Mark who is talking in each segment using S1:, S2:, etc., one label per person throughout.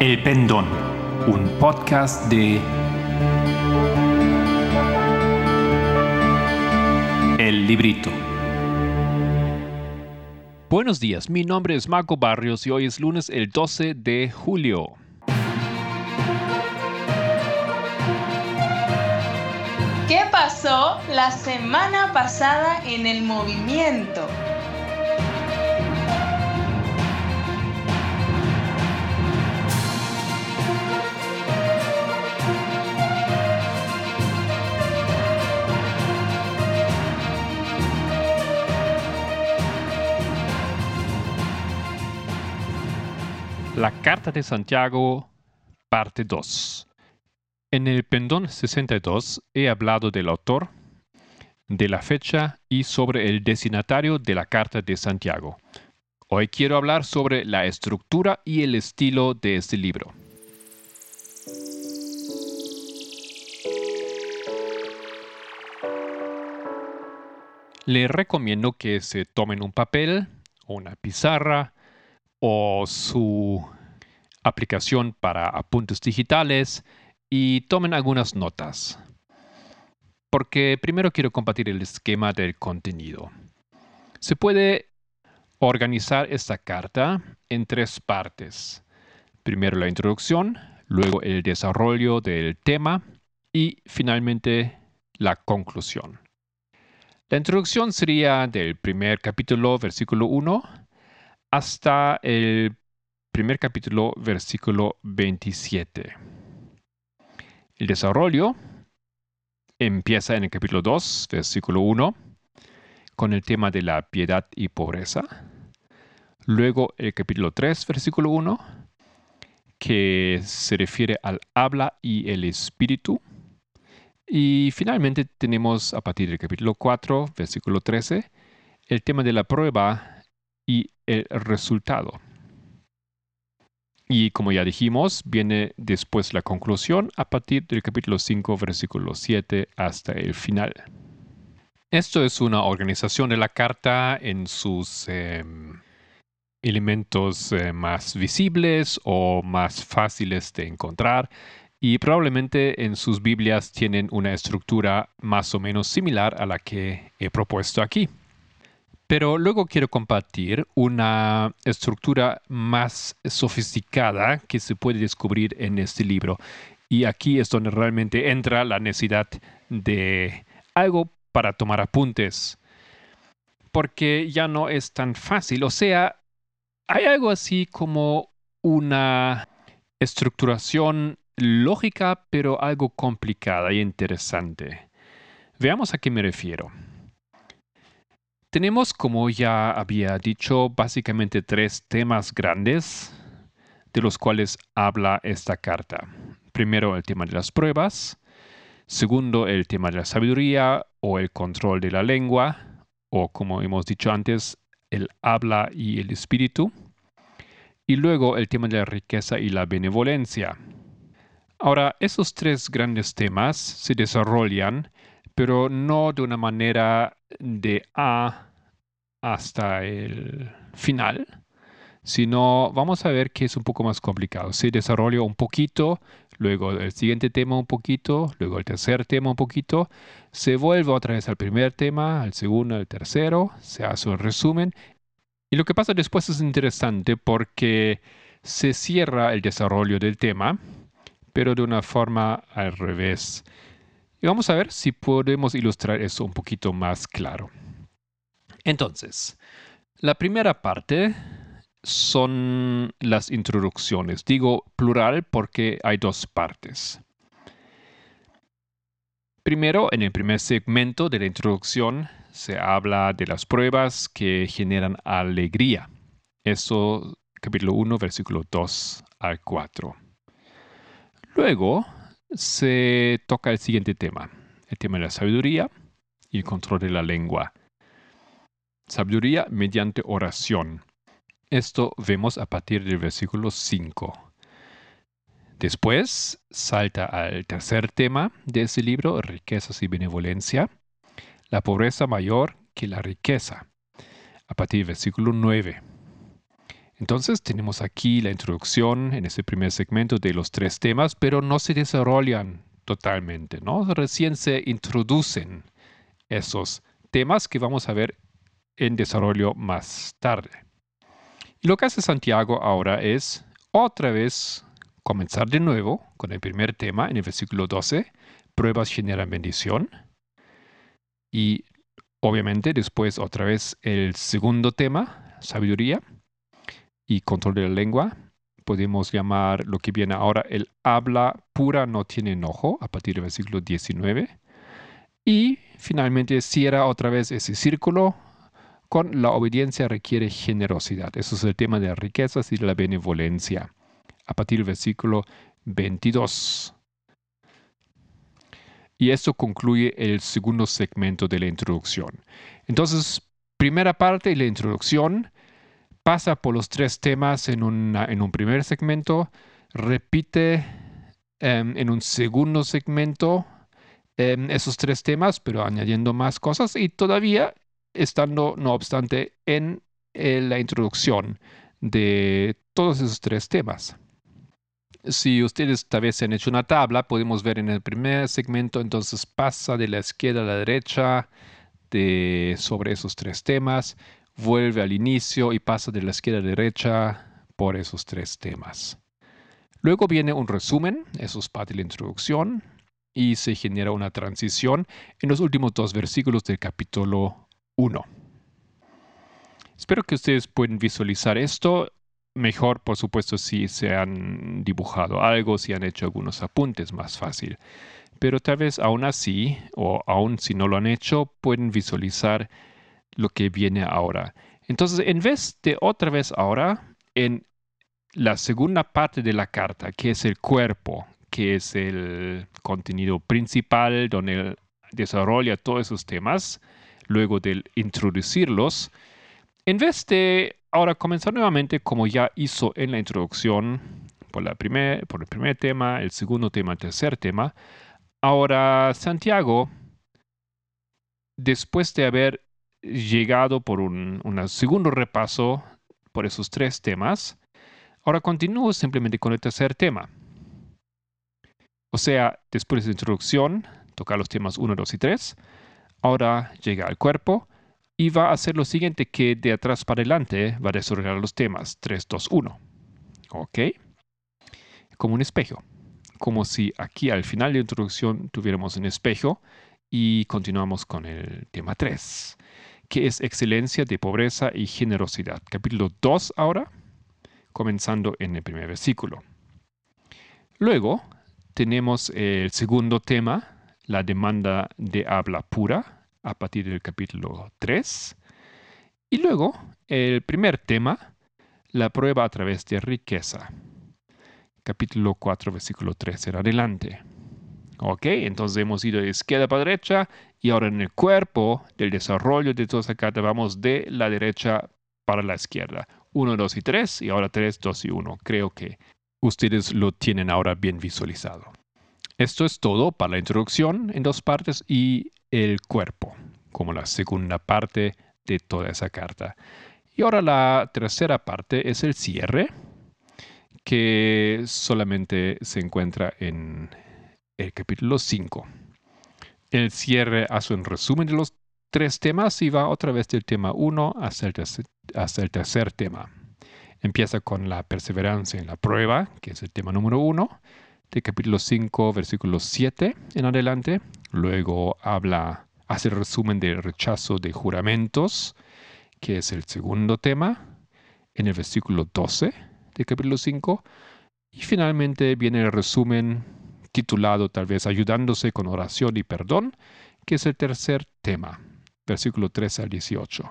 S1: El Pendón, un podcast de El Librito.
S2: Buenos días, mi nombre es Marco Barrios y hoy es lunes el 12 de julio.
S3: ¿Qué pasó la semana pasada en el movimiento?
S2: La Carta de Santiago, parte 2. En el pendón 62 he hablado del autor, de la fecha y sobre el destinatario de la Carta de Santiago. Hoy quiero hablar sobre la estructura y el estilo de este libro. Le recomiendo que se tomen un papel, una pizarra, o su aplicación para apuntes digitales y tomen algunas notas. Porque primero quiero compartir el esquema del contenido. Se puede organizar esta carta en tres partes. Primero la introducción, luego el desarrollo del tema y finalmente la conclusión. La introducción sería del primer capítulo, versículo 1, hasta el primer capítulo, versículo 27. El desarrollo empieza en el capítulo 2, versículo 1, con el tema de la piedad y pobreza. Luego el capítulo 3, versículo 1, que se refiere al habla y el espíritu. Y finalmente tenemos a partir del capítulo 4, versículo 13, el tema de la prueba y el resultado. Y como ya dijimos, viene después la conclusión a partir del capítulo 5, versículo 7 hasta el final. Esto es una organización de la carta en sus em, elementos eh, más visibles o más fáciles de encontrar y probablemente en sus Biblias tienen una estructura más o menos similar a la que he propuesto aquí. Pero luego quiero compartir una estructura más sofisticada que se puede descubrir en este libro. Y aquí es donde realmente entra la necesidad de algo para tomar apuntes. Porque ya no es tan fácil. O sea, hay algo así como una estructuración lógica, pero algo complicada y interesante. Veamos a qué me refiero. Tenemos, como ya había dicho, básicamente tres temas grandes de los cuales habla esta carta. Primero, el tema de las pruebas. Segundo, el tema de la sabiduría o el control de la lengua, o como hemos dicho antes, el habla y el espíritu. Y luego el tema de la riqueza y la benevolencia. Ahora, esos tres grandes temas se desarrollan, pero no de una manera de A hasta el final, sino vamos a ver que es un poco más complicado. Se desarrolla un poquito, luego el siguiente tema un poquito, luego el tercer tema un poquito, se vuelve otra vez al primer tema, al segundo, al tercero, se hace un resumen. Y lo que pasa después es interesante porque se cierra el desarrollo del tema, pero de una forma al revés. Y vamos a ver si podemos ilustrar eso un poquito más claro. Entonces, la primera parte son las introducciones. Digo plural porque hay dos partes. Primero, en el primer segmento de la introducción se habla de las pruebas que generan alegría. Eso, capítulo 1, versículo 2 al 4. Luego se toca el siguiente tema, el tema de la sabiduría y el control de la lengua. Sabiduría mediante oración. Esto vemos a partir del versículo 5. Después salta al tercer tema de ese libro, riquezas y benevolencia, la pobreza mayor que la riqueza, a partir del versículo 9. Entonces tenemos aquí la introducción en ese primer segmento de los tres temas, pero no se desarrollan totalmente, ¿no? Recién se introducen esos temas que vamos a ver en desarrollo más tarde. Y lo que hace Santiago ahora es otra vez comenzar de nuevo con el primer tema en el versículo 12, pruebas generan bendición. Y obviamente después otra vez el segundo tema, sabiduría y control de la lengua. Podemos llamar lo que viene ahora el habla pura no tiene enojo a partir del versículo 19. Y finalmente cierra otra vez ese círculo con la obediencia requiere generosidad. Eso es el tema de las riquezas y de la benevolencia. A partir del versículo 22. Y esto concluye el segundo segmento de la introducción. Entonces, primera parte de la introducción pasa por los tres temas en, en un primer segmento, repite em, en un segundo segmento em, esos tres temas, pero añadiendo más cosas y todavía estando, no obstante, en eh, la introducción de todos esos tres temas. Si ustedes tal vez han hecho una tabla, podemos ver en el primer segmento, entonces pasa de la izquierda a la derecha de, sobre esos tres temas, vuelve al inicio y pasa de la izquierda a la derecha por esos tres temas. Luego viene un resumen, eso es parte de la introducción, y se genera una transición en los últimos dos versículos del capítulo 1. Espero que ustedes puedan visualizar esto. Mejor, por supuesto, si se han dibujado algo, si han hecho algunos apuntes, más fácil. Pero tal vez aún así, o aún si no lo han hecho, pueden visualizar lo que viene ahora. Entonces, en vez de otra vez ahora, en la segunda parte de la carta, que es el cuerpo, que es el contenido principal donde desarrolla todos esos temas, luego de introducirlos, en vez de ahora comenzar nuevamente como ya hizo en la introducción, por, primer, por el primer tema, el segundo tema, el tercer tema, ahora Santiago, después de haber llegado por un, un segundo repaso por esos tres temas, ahora continúa simplemente con el tercer tema. O sea, después de la introducción, tocar los temas 1, 2 y 3, Ahora llega al cuerpo y va a hacer lo siguiente que de atrás para adelante va a desarrollar los temas 3, 2, 1. ¿Ok? Como un espejo. Como si aquí al final de la introducción tuviéramos un espejo y continuamos con el tema 3, que es excelencia de pobreza y generosidad. Capítulo 2 ahora, comenzando en el primer versículo. Luego tenemos el segundo tema, la demanda de habla pura a partir del capítulo 3. Y luego el primer tema, la prueba a través de riqueza. Capítulo 4, versículo 3 en adelante. Ok, entonces hemos ido de izquierda para derecha y ahora en el cuerpo del desarrollo de toda esa carta vamos de la derecha para la izquierda. 1, 2 y 3 y ahora 3, 2 y 1. Creo que ustedes lo tienen ahora bien visualizado. Esto es todo para la introducción en dos partes y el cuerpo, como la segunda parte de toda esa carta. Y ahora la tercera parte es el cierre, que solamente se encuentra en el capítulo 5. El cierre hace un resumen de los tres temas y va otra vez del tema 1 hasta el, hasta el tercer tema. Empieza con la perseverancia en la prueba, que es el tema número 1 de capítulo 5, versículo 7 en adelante. Luego habla, hace el resumen del rechazo de juramentos, que es el segundo tema, en el versículo 12 de capítulo 5. Y finalmente viene el resumen titulado tal vez Ayudándose con oración y perdón, que es el tercer tema, versículo 13 al 18.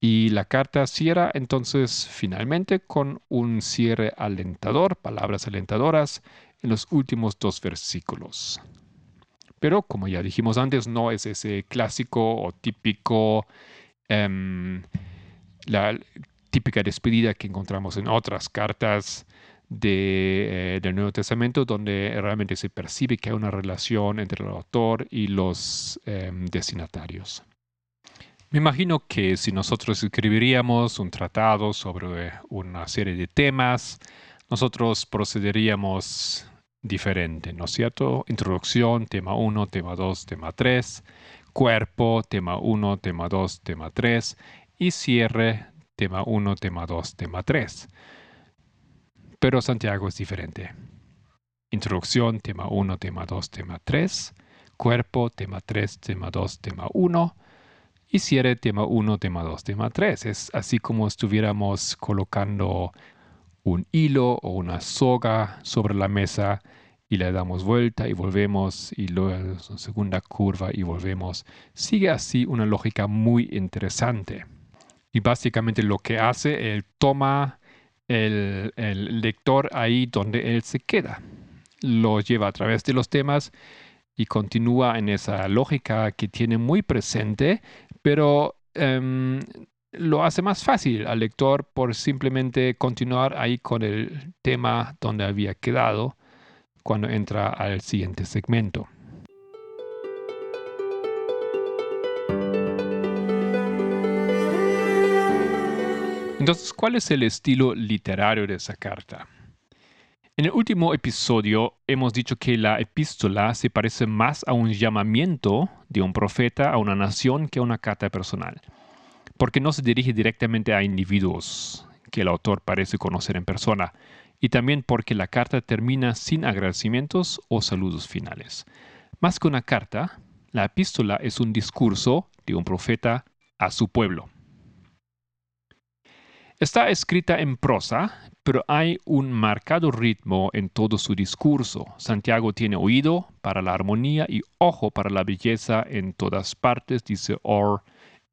S2: Y la carta cierra entonces finalmente con un cierre alentador, palabras alentadoras en los últimos dos versículos. Pero como ya dijimos antes, no es ese clásico o típico, em, la típica despedida que encontramos en otras cartas de, eh, del Nuevo Testamento, donde realmente se percibe que hay una relación entre el autor y los em, destinatarios. Me imagino que si nosotros escribiríamos un tratado sobre una serie de temas, nosotros procederíamos diferente, ¿no es cierto? Introducción, tema 1, tema 2, tema 3, cuerpo, tema 1, tema 2, tema 3 y cierre, tema 1, tema 2, tema 3. Pero Santiago es diferente. Introducción, tema 1, tema 2, tema 3, cuerpo, tema 3, tema 2, tema 1 y cierre, tema 1, tema 2, tema 3. Es así como estuviéramos colocando un hilo o una soga sobre la mesa y le damos vuelta y volvemos y luego segunda curva y volvemos. Sigue así una lógica muy interesante. Y básicamente lo que hace, él toma el, el lector ahí donde él se queda. Lo lleva a través de los temas y continúa en esa lógica que tiene muy presente, pero em, lo hace más fácil al lector por simplemente continuar ahí con el tema donde había quedado cuando entra al siguiente segmento. Entonces, ¿cuál es el estilo literario de esa carta? En el último episodio hemos dicho que la epístola se parece más a un llamamiento de un profeta a una nación que a una carta personal porque no se dirige directamente a individuos que el autor parece conocer en persona, y también porque la carta termina sin agradecimientos o saludos finales. Más que una carta, la epístola es un discurso de un profeta a su pueblo. Está escrita en prosa, pero hay un marcado ritmo en todo su discurso. Santiago tiene oído para la armonía y ojo para la belleza en todas partes, dice Orr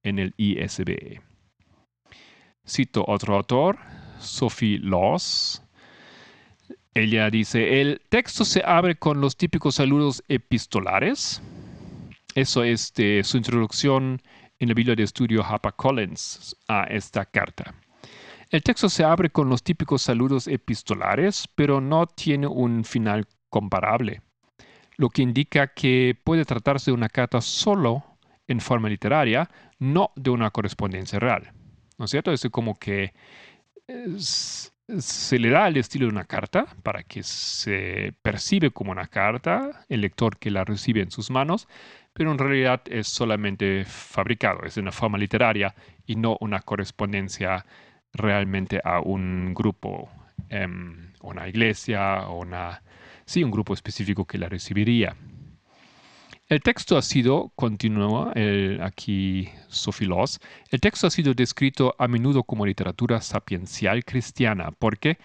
S2: en el ISBE. Cito otro autor, Sophie Loss. Ella dice, el texto se abre con los típicos saludos epistolares. Eso es de su introducción en la Biblia de estudio Collins a esta carta. El texto se abre con los típicos saludos epistolares, pero no tiene un final comparable, lo que indica que puede tratarse de una carta solo en forma literaria, no de una correspondencia real. ¿No es cierto? Es como que se le da el estilo de una carta para que se percibe como una carta, el lector que la recibe en sus manos, pero en realidad es solamente fabricado, es de una forma literaria y no una correspondencia realmente a un grupo, em, una iglesia una, sí, un grupo específico que la recibiría. El texto ha sido, continúa aquí Sofilos, el texto ha sido descrito a menudo como literatura sapiencial cristiana porque,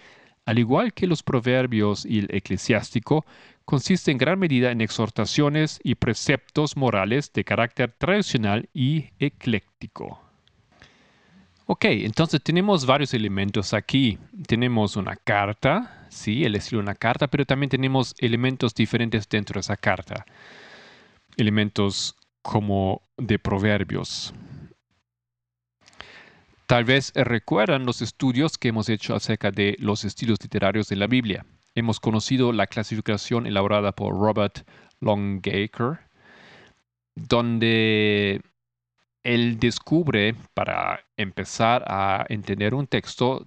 S2: al igual que los proverbios y el eclesiástico, consiste en gran medida en exhortaciones y preceptos morales de carácter tradicional y ecléctico. Ok, entonces tenemos varios elementos aquí. Tenemos una carta, sí, el estilo de una carta, pero también tenemos elementos diferentes dentro de esa carta elementos como de proverbios. Tal vez recuerdan los estudios que hemos hecho acerca de los estilos literarios de la Biblia. Hemos conocido la clasificación elaborada por Robert Longacre, donde él descubre, para empezar a entender un texto,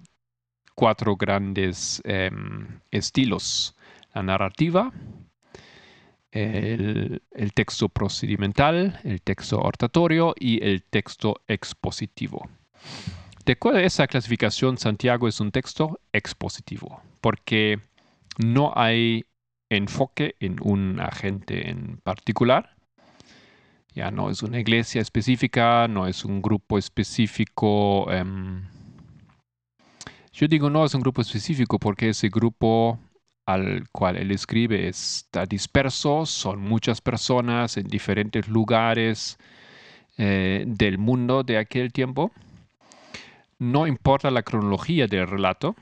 S2: cuatro grandes em, estilos. La narrativa, el, texto procedimental, el texto oratorio y el texto expositivo. De acuerdo a esa clasificación, Santiago es un texto expositivo, porque no hay enfoque en un agente en particular. Ya no es una iglesia específica, no es un grupo específico. Em, yo digo no es un grupo específico porque ese grupo al cual él escribe está disperso, son muchas personas en diferentes lugares eh, del mundo de aquel tiempo. No importa la cronología del relato,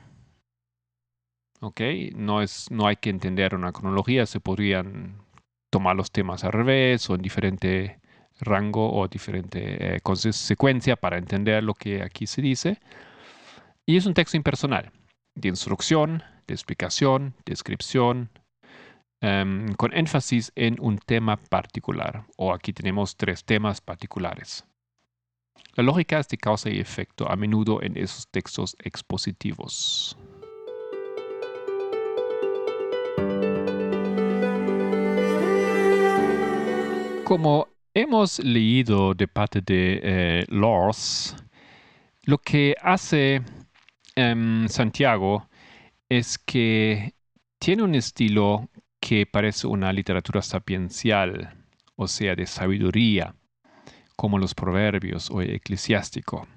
S2: No, es, no hay que entender una cronología, se podrían tomar los temas al revés o en diferente rango o diferente eh, secuencia para entender lo que aquí se dice. Y es un texto impersonal, de instrucción, de explicación, descripción, em, con énfasis en un tema particular. O aquí tenemos tres temas particulares. La lógica es de causa y efecto a menudo en esos textos expositivos. Como hemos leído de parte de eh, Lors, lo que hace em, Santiago es que tiene un estilo que parece una literatura sapiencial, o sea, de sabiduría, como los proverbios o eclesiástico.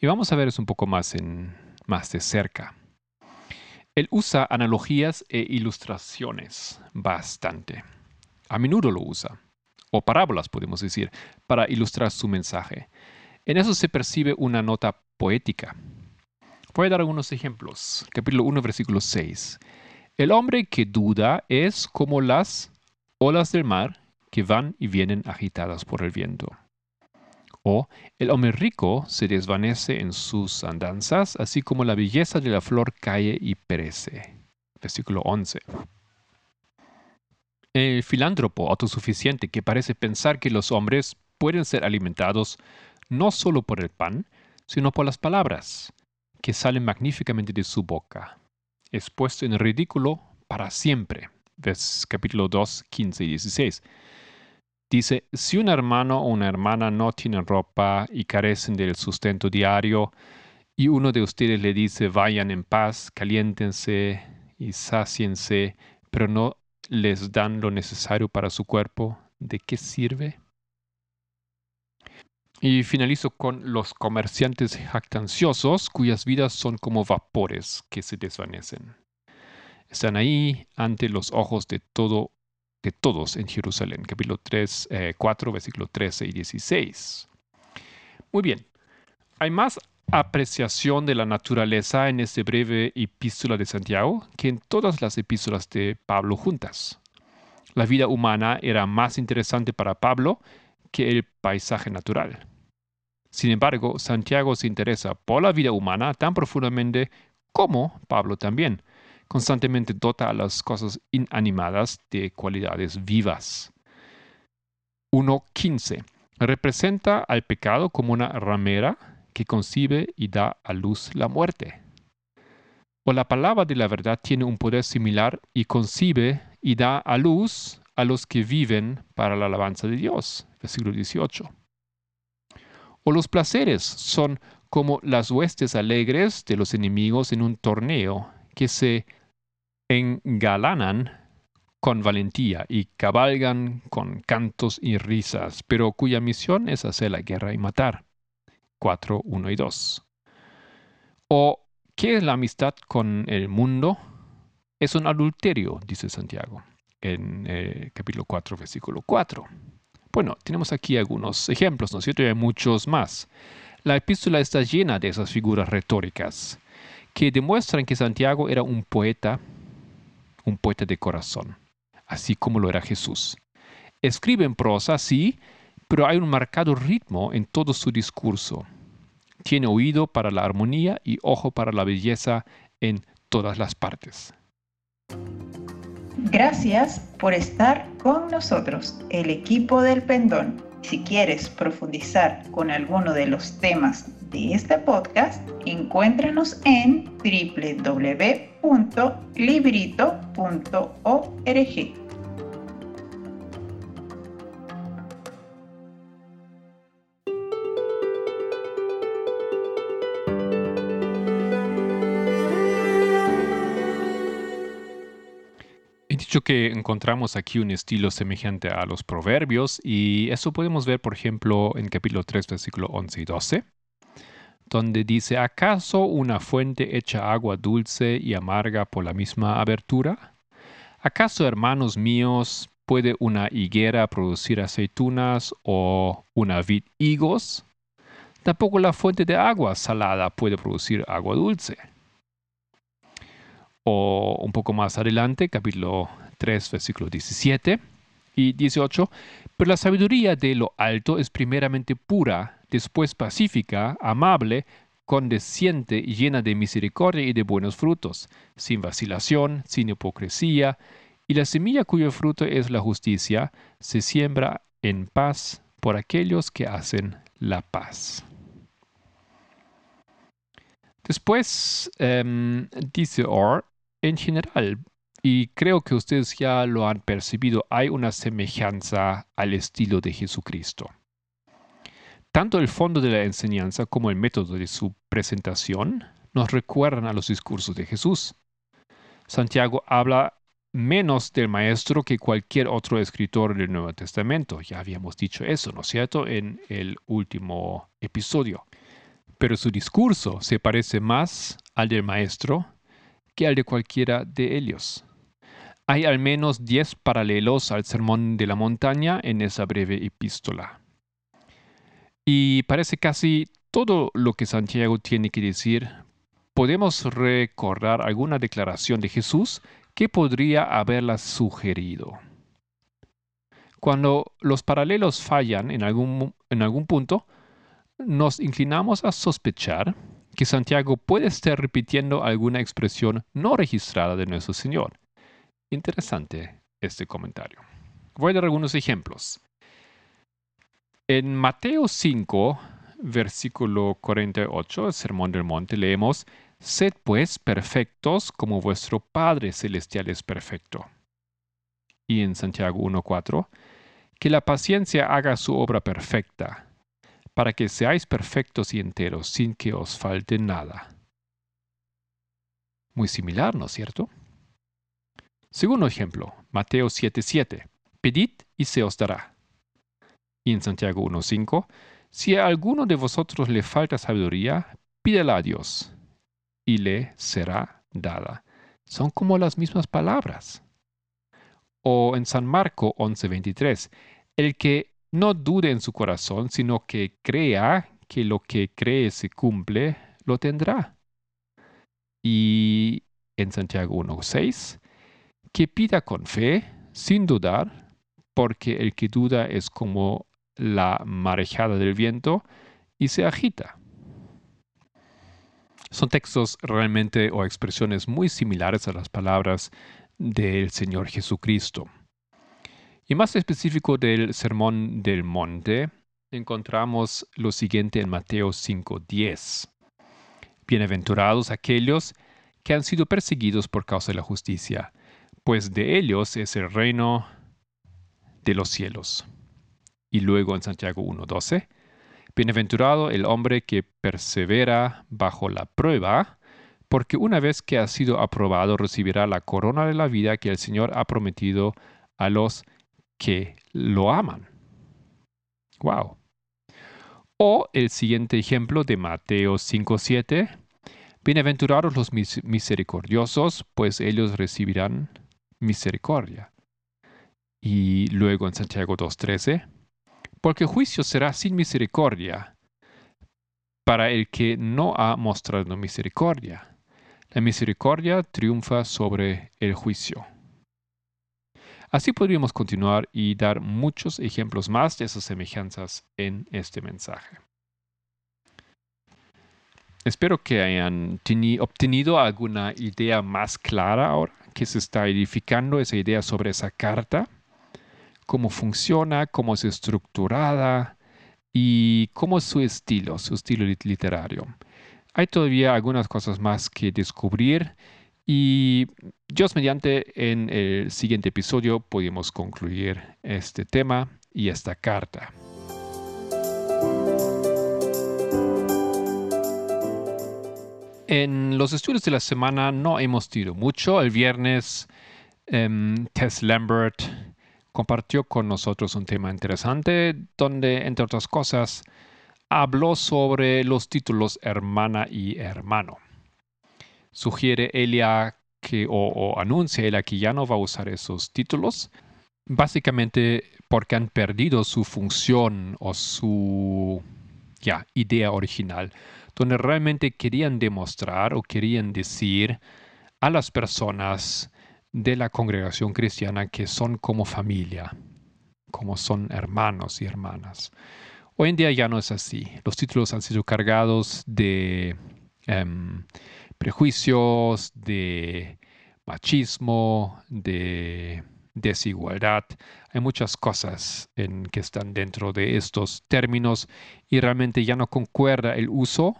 S2: Y vamos a ver eso un poco más de cerca. Él usa analogías e ilustraciones bastante. A menudo lo usa o parábolas, podemos decir, para ilustrar su mensaje. En eso se percibe una nota poética. Voy a dar algunos ejemplos. Capítulo 1, versículo 6. El hombre que duda es como las olas del mar que van y vienen agitadas por el viento. O el hombre rico se desvanece en sus andanzas, así como la belleza de la flor cae y perece. Versículo 11. El filántropo autosuficiente que parece pensar que los hombres pueden ser alimentados no solo por el pan, sino por las palabras que salen magníficamente de su boca, es puesto en ridículo para siempre. Ves capítulo 2, 15 y 16. Dice, si un hermano o una hermana no tienen ropa y carecen del sustento diario, y uno de ustedes le dice, vayan en paz, caliéntense y sáciense, pero no les dan lo necesario para su cuerpo, ¿de qué sirve? Y finalizo con los comerciantes jactanciosos cuyas vidas son como vapores que se desvanecen. Están ahí ante los ojos de todo de todos en Jerusalén. Capítulo 3, 4, versículo 13 y 16. Muy bien. Hay más apreciación de la naturaleza en este breve epístola de Santiago que en todas las epístolas de Pablo juntas. La vida humana era más interesante para Pablo que el paisaje natural. Sin embargo, Santiago se interesa por la vida humana tan profundamente como Pablo también. Constantemente dota a las cosas inanimadas de cualidades vivas. 1.15. Representa al pecado como una ramera que concibe y da a luz la muerte. O la palabra de la verdad tiene un poder similar y concibe y da a luz a los que viven para la alabanza de Dios. Versículo 18. O los placeres son como las huestes alegres de los enemigos en un torneo que se engalanan con valentía y cabalgan con cantos y risas, pero cuya misión es hacer la guerra y matar. 4, 1 y 2. ¿O qué es la amistad con el mundo? Es un adulterio, dice Santiago en eh, capítulo 4, versículo 4. Bueno, tenemos aquí algunos ejemplos, ¿no es cierto? Y hay muchos más. La epístola está llena de esas figuras retóricas que demuestran que Santiago era un poeta, un poeta de corazón, así como lo era Jesús. Escribe en prosa, sí, pero hay un marcado ritmo en todo su discurso. Tiene oído para la armonía y ojo para la belleza en todas las partes.
S4: Gracias por estar con nosotros, el equipo del Pendón. Si quieres profundizar con alguno de los temas de este podcast, encuéntranos en www.librito.org.
S2: que encontramos aquí un estilo semejante a los proverbios y eso podemos ver, por ejemplo, en capítulo 3, versículo 11 y 12, donde dice, ¿acaso una fuente echa agua dulce y amarga por la misma abertura? ¿Acaso, hermanos míos, puede una higuera producir aceitunas o una vid higos? Tampoco la fuente de agua salada puede producir agua dulce. O un poco más adelante, capítulo 3, versículos 17 y 18. Pero la sabiduría de lo alto es primeramente pura, después pacífica, amable, condesciente llena de misericordia y de buenos frutos, sin vacilación, sin hipocresía, y la semilla cuyo fruto es la justicia se siembra en paz por aquellos que hacen la paz. Después em, dice Or, en general, y creo que ustedes ya lo han percibido, hay una semejanza al estilo de Jesucristo. Tanto el fondo de la enseñanza como el método de su presentación nos recuerdan a los discursos de Jesús. Santiago habla menos del maestro que cualquier otro escritor del Nuevo Testamento. Ya habíamos dicho eso, ¿no es cierto?, en el último episodio. Pero su discurso se parece más al del maestro que al de cualquiera de ellos. Hay al menos diez paralelos al Sermón de la Montaña en esa breve epístola. Y parece casi todo lo que Santiago tiene que decir. Podemos recordar alguna declaración de Jesús que podría haberla sugerido. Cuando los paralelos fallan en algún, en algún punto, nos inclinamos a sospechar que Santiago puede estar repitiendo alguna expresión no registrada de nuestro Señor. Interesante este comentario. Voy a dar algunos ejemplos. En Mateo 5, versículo 48, el Sermón del Monte, leemos, Sed pues perfectos como vuestro Padre Celestial es perfecto. Y en Santiago 1.4, que la paciencia haga su obra perfecta, para que seáis perfectos y enteros sin que os falte nada. Muy similar, ¿no es cierto? Segundo ejemplo, Mateo 7.7, pedid y se os dará. Y en Santiago 1.5, si a alguno de vosotros le falta sabiduría, pídela a Dios y le será dada. Son como las mismas palabras. O en San Marco 11:23, el que no dude en su corazón, sino que crea que lo que cree se cumple, lo tendrá. Y en Santiago 1:6, que pida con fe, sin dudar, porque el que duda es como la marejada del viento y se agita. Son textos realmente o expresiones muy similares a las palabras del Señor Jesucristo. Y más específico del Sermón del Monte, encontramos lo siguiente en Mateo 5:10. Bienaventurados aquellos que han sido perseguidos por causa de la justicia, pues de ellos es el reino de los cielos. Y luego en Santiago 1:12, Bienaventurado el hombre que persevera bajo la prueba, porque una vez que ha sido aprobado recibirá la corona de la vida que el Señor ha prometido a los que lo aman. Wow. O el siguiente ejemplo de Mateo 5:7. Bienaventurados los misericordiosos, pues ellos recibirán misericordia. Y luego en Santiago 2:13 porque juicio será sin misericordia para el que no ha mostrado misericordia. La misericordia triunfa sobre el juicio. Así podríamos continuar y dar muchos ejemplos más de esas semejanzas en este mensaje. Espero que hayan obtenido alguna idea más clara ahora que se está edificando esa idea sobre esa carta cómo funciona, cómo es estructurada y cómo es su estilo, su estilo literario. Hay todavía algunas cosas más que descubrir y Dios mediante en el siguiente episodio podemos concluir este tema y esta carta. En los estudios de la semana no hemos tenido mucho. El viernes em, Tess Lambert compartió con nosotros un tema interesante donde, entre otras cosas, habló sobre los títulos hermana y hermano. Sugiere Elia que, o, anuncia Elia que ya no va a usar esos títulos, básicamente porque han perdido su función o su idea original, donde realmente querían demostrar o querían decir a las personas de la congregación cristiana que son como familia, como son hermanos y hermanas. Hoy en día ya no es así. Los títulos han sido cargados de em, prejuicios, de machismo, de desigualdad. Hay muchas cosas en que están dentro de estos términos y realmente ya no concuerda el uso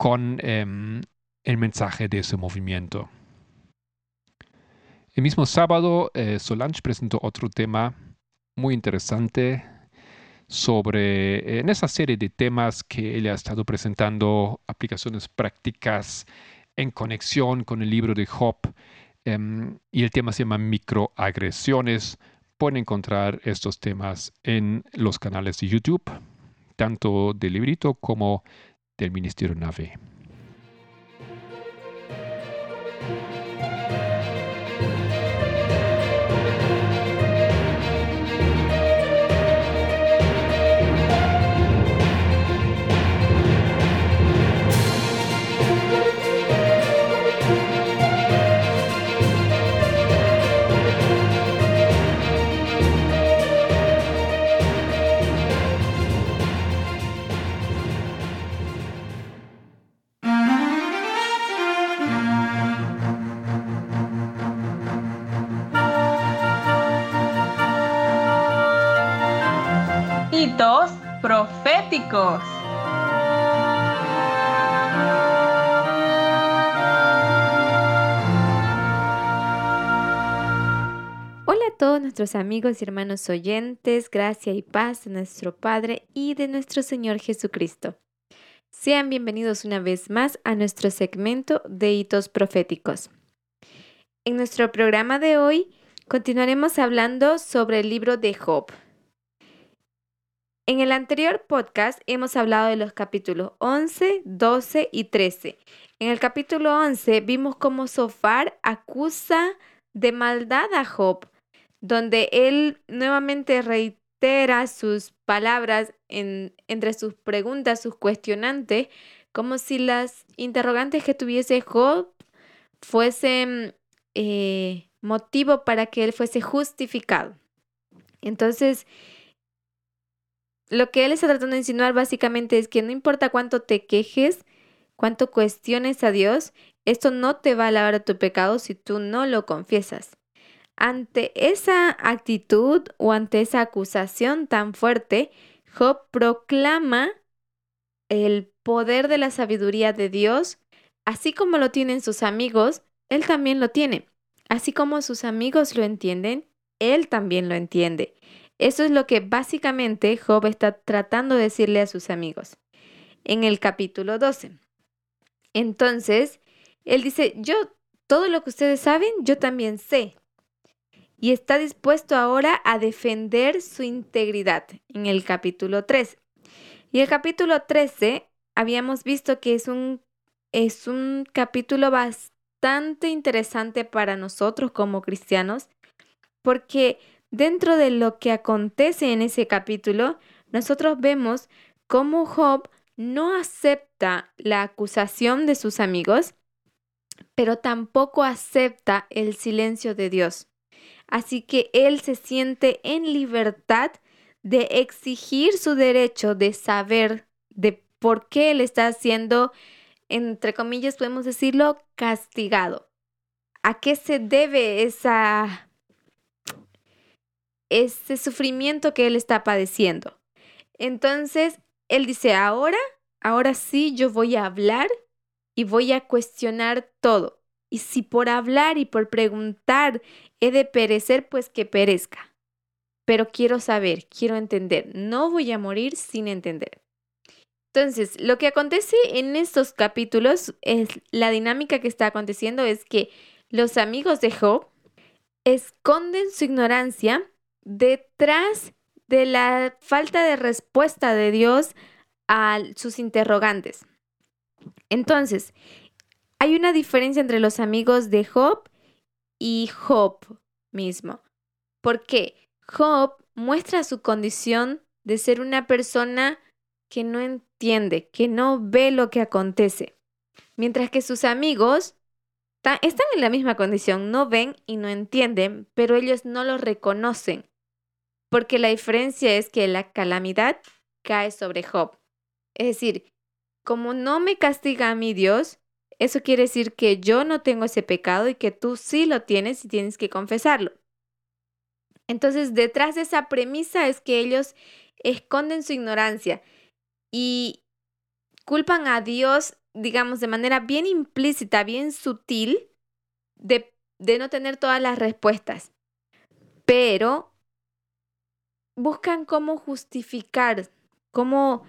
S2: con em, el mensaje de ese movimiento. El mismo sábado, eh, Solange presentó otro tema muy interesante sobre, en esa serie de temas que él ha estado presentando, aplicaciones prácticas en conexión con el libro de Job, em, y el tema se llama microagresiones. Pueden encontrar estos temas en los canales de YouTube, tanto del librito como del Ministerio Nave.
S5: Hola a todos nuestros amigos y hermanos oyentes, gracia y paz de nuestro Padre y de nuestro Señor Jesucristo. Sean bienvenidos una vez más a nuestro segmento de hitos proféticos. En nuestro programa de hoy continuaremos hablando sobre el libro de Job. En el anterior podcast hemos hablado de los capítulos 11, 12 y 13. En el capítulo 11 vimos cómo Sofar acusa de maldad a Job, donde él nuevamente reitera sus palabras entre sus preguntas, sus cuestionantes, como si las interrogantes que tuviese Job fuesen eh, motivo para que él fuese justificado. Entonces, lo que él está tratando de insinuar básicamente es que no importa cuánto te quejes, cuánto cuestiones a Dios, esto no te va a lavar de tu pecado si tú no lo confiesas. Ante esa actitud o ante esa acusación tan fuerte, Job proclama el poder de la sabiduría de Dios, así como lo tienen sus amigos, él también lo tiene. Así como sus amigos lo entienden, él también lo entiende. Eso es lo que básicamente Job está tratando de decirle a sus amigos en el capítulo 12. Entonces, él dice, yo, todo lo que ustedes saben, yo también sé. Y está dispuesto ahora a defender su integridad en el capítulo 13. Y el capítulo 13 habíamos visto que es un, es un capítulo bastante interesante para nosotros como cristianos, porque Dentro de lo que acontece en ese capítulo, nosotros vemos cómo Job no acepta la acusación de sus amigos, pero tampoco acepta el silencio de Dios. Así que él se siente en libertad de exigir su derecho de saber de por qué él está siendo, entre comillas, podemos decirlo, castigado. ¿A qué se debe esa ese sufrimiento que él está padeciendo. Entonces, él dice, ahora, ahora sí yo voy a hablar y voy a cuestionar todo. Y si por hablar y por preguntar he de perecer, pues que perezca. Pero quiero saber, quiero entender. No voy a morir sin entender. Entonces, lo que acontece en estos capítulos es la dinámica que está aconteciendo es que los amigos de Job esconden su ignorancia detrás de la falta de respuesta de Dios a sus interrogantes. Entonces, hay una diferencia entre los amigos de Job y Job mismo. Porque Job muestra su condición de ser una persona que no entiende, que no ve lo que acontece. Mientras que sus amigos están en la misma condición, no ven y no entienden, pero ellos no lo reconocen porque la diferencia es que la calamidad cae sobre Job. Es decir, como no me castiga a mi Dios, eso quiere decir que yo no tengo ese pecado y que tú sí lo tienes y tienes que confesarlo. Entonces, detrás de esa premisa es que ellos esconden su ignorancia y culpan a Dios, digamos, de manera bien implícita, bien sutil, de, de no tener todas las respuestas. Pero buscan cómo justificar, cómo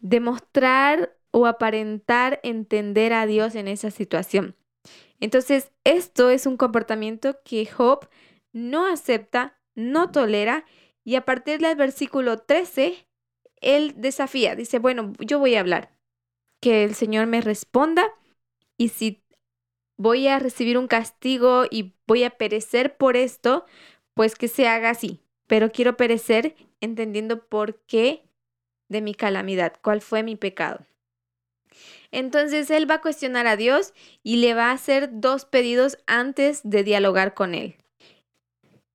S5: demostrar o aparentar entender a Dios en esa situación. Entonces, esto es un comportamiento que Job no acepta, no tolera, y a partir del versículo 13, él desafía, dice, bueno, yo voy a hablar, que el Señor me responda, y si voy a recibir un castigo y voy a perecer por esto, pues que se haga así. Pero quiero perecer entendiendo por qué de mi calamidad, cuál fue mi pecado. Entonces él va a cuestionar a Dios y le va a hacer dos pedidos antes de dialogar con él.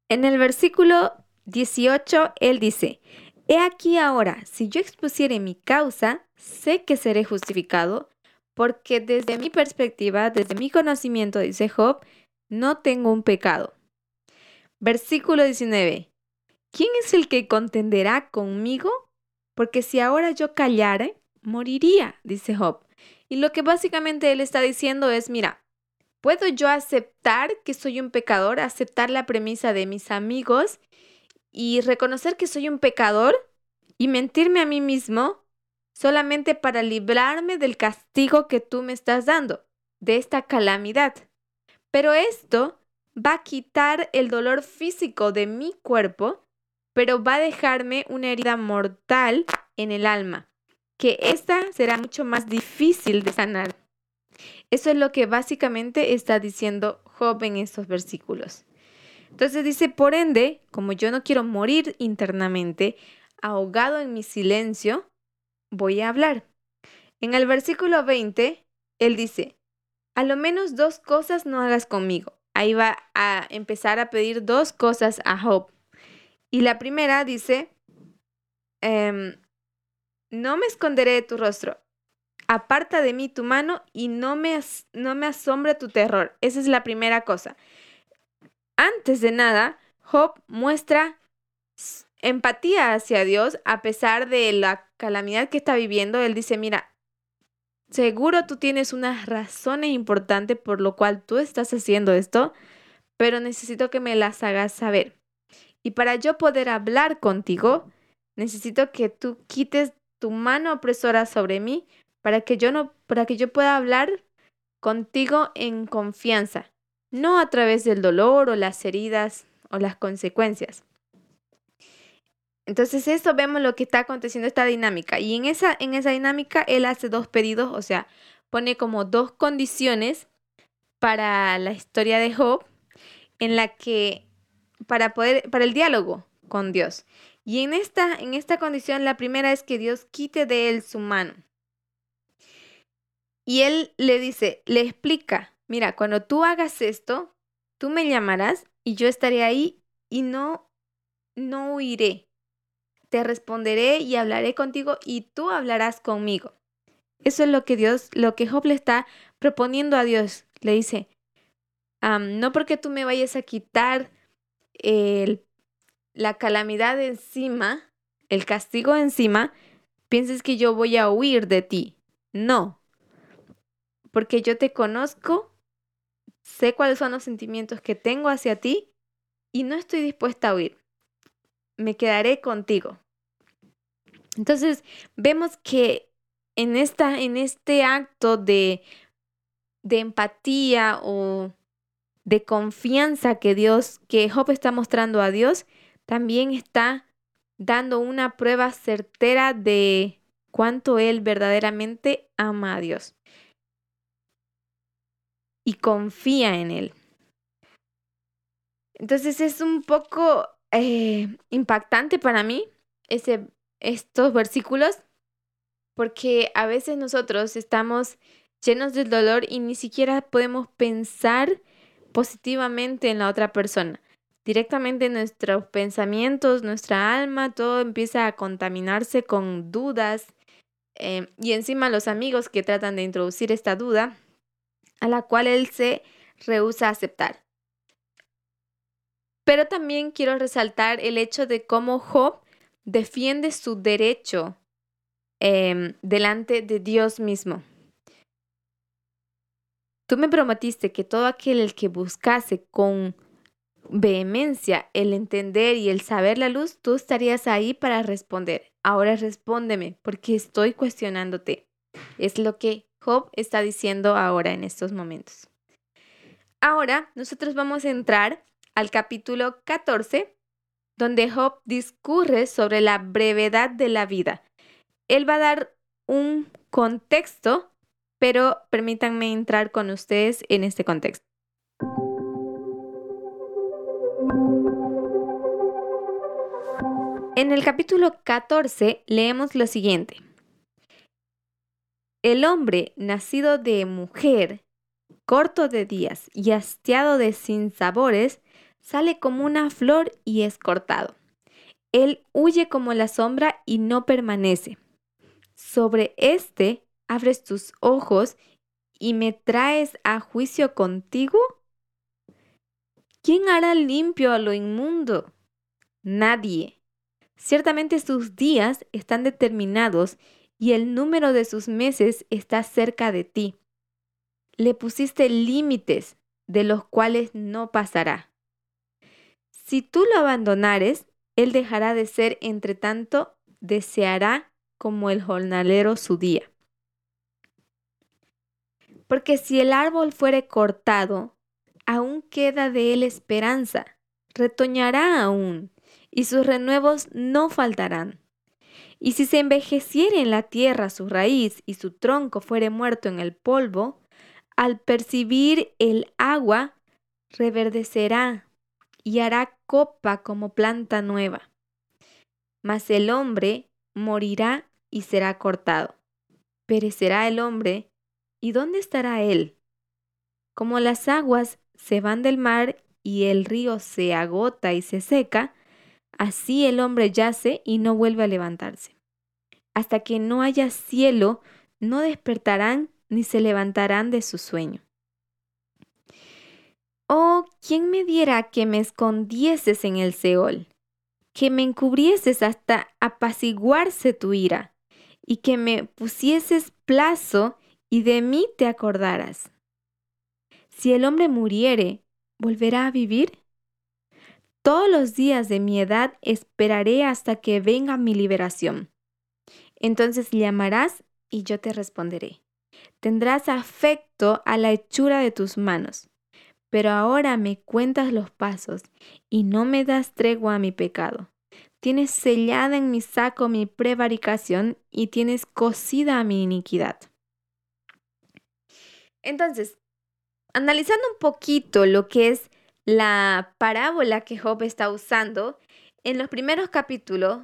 S5: En el versículo 18, él dice, He aquí ahora, si yo expusiere mi causa, sé que seré justificado, porque desde mi perspectiva, desde mi conocimiento, dice Job, no tengo un pecado. Versículo 19. ¿Quién es el que contenderá conmigo? Porque si ahora yo callare, moriría, dice Job. Y lo que básicamente él está diciendo es, mira, ¿puedo yo aceptar que soy un pecador, aceptar la premisa de mis amigos y reconocer que soy un pecador y mentirme a mí mismo solamente para librarme del castigo que tú me estás dando, de esta calamidad? Pero esto va a quitar el dolor físico de mi cuerpo, pero va a dejarme una herida mortal en el alma que esta será mucho más difícil de sanar. Eso es lo que básicamente está diciendo Job en estos versículos. Entonces dice, por ende, como yo no quiero morir internamente, ahogado en mi silencio, voy a hablar. En el versículo 20, él dice, a lo menos dos cosas no hagas conmigo. Ahí va a empezar a pedir dos cosas a Job. Y la primera dice, em, no me esconderé de tu rostro. Aparta de mí tu mano y no me, no me asombre tu terror. Esa es la primera cosa. Antes de nada, Job muestra empatía hacia Dios a pesar de la calamidad que está viviendo. Él dice, mira, seguro tú tienes unas razones importantes por lo cual tú estás haciendo esto, pero necesito que me las hagas saber. Y para yo poder hablar contigo, necesito que tú quites tu mano opresora sobre mí para que yo no para que yo pueda hablar contigo en confianza, no a través del dolor o las heridas o las consecuencias. Entonces, eso vemos lo que está aconteciendo esta dinámica y en esa en esa dinámica él hace dos pedidos, o sea, pone como dos condiciones para la historia de Job en la que para poder para el diálogo con Dios. Y en esta, en esta condición, la primera es que Dios quite de él su mano. Y él le dice, le explica, mira, cuando tú hagas esto, tú me llamarás y yo estaré ahí y no, no huiré. Te responderé y hablaré contigo y tú hablarás conmigo. Eso es lo que Dios, lo que Job le está proponiendo a Dios. Le dice, no porque tú me vayas a quitar el la calamidad encima, el castigo encima, pienses que yo voy a huir de ti. No, porque yo te conozco, sé cuáles son los sentimientos que tengo hacia ti y no estoy dispuesta a huir. Me quedaré contigo. Entonces, vemos que en, esta, en este acto de, de empatía o de confianza que Dios, que Job está mostrando a Dios, también está dando una prueba certera de cuánto él verdaderamente ama a Dios y confía en él. Entonces es un poco eh, impactante para mí ese, estos versículos porque a veces nosotros estamos llenos del dolor y ni siquiera podemos pensar positivamente en la otra persona directamente nuestros pensamientos, nuestra alma, todo empieza a contaminarse con dudas eh, y encima los amigos que tratan de introducir esta duda a la cual él se rehúsa a aceptar. Pero también quiero resaltar el hecho de cómo Job defiende su derecho em, delante de Dios mismo. Tú me prometiste que todo aquel el que buscase con vehemencia el entender y el saber la luz, tú estarías ahí para responder. Ahora respóndeme, porque estoy cuestionándote. Es lo que Job está diciendo ahora en estos momentos. Ahora nosotros vamos a entrar al capítulo 14, donde Job discurre sobre la brevedad de la vida. Él va a dar un contexto pero permítanme entrar con ustedes en este contexto. En el capítulo 14 leemos lo siguiente. El hombre nacido de mujer, corto de días y hastiado de sinsabores, sale como una flor y es cortado. Él huye como la sombra y no permanece. Sobre este abres tus ojos y me traes a juicio contigo? ¿Quién hará limpio a lo inmundo? Nadie. Ciertamente sus días están determinados y el número de sus meses está cerca de ti. Le pusiste límites de los cuales no pasará. Si tú lo abandonares, él dejará de ser, entre tanto, deseará como el jornalero su día. Porque si el árbol fuere cortado, aún queda de él esperanza, retoñará aún, y sus renuevos no faltarán. Y si se envejeciere en la tierra su raíz y su tronco fuere muerto en el polvo, al percibir el agua, reverdecerá y hará copa como planta nueva. Mas el hombre morirá y será cortado. Perecerá el hombre ¿Y dónde estará él? Como las aguas se van del mar y el río se agota y se seca, así el hombre yace y no vuelve a levantarse. Hasta que no haya cielo, no despertarán ni se levantarán de su sueño. Oh, ¿quién me diera que me escondieses en el Seol, que me encubrieses hasta apaciguarse tu ira, y que me pusieses plazo y de mí te acordarás. Si el hombre muriere, ¿volverá a vivir? Todos los días de mi edad esperaré hasta que venga mi liberación. Entonces llamarás y yo te responderé. Tendrás afecto a la hechura de tus manos. Pero ahora me cuentas los pasos y no me das tregua a mi pecado. Tienes sellada en mi saco mi prevaricación y tienes cosida mi iniquidad. Entonces, analizando un poquito lo que es la parábola que Job está usando, en los primeros capítulos,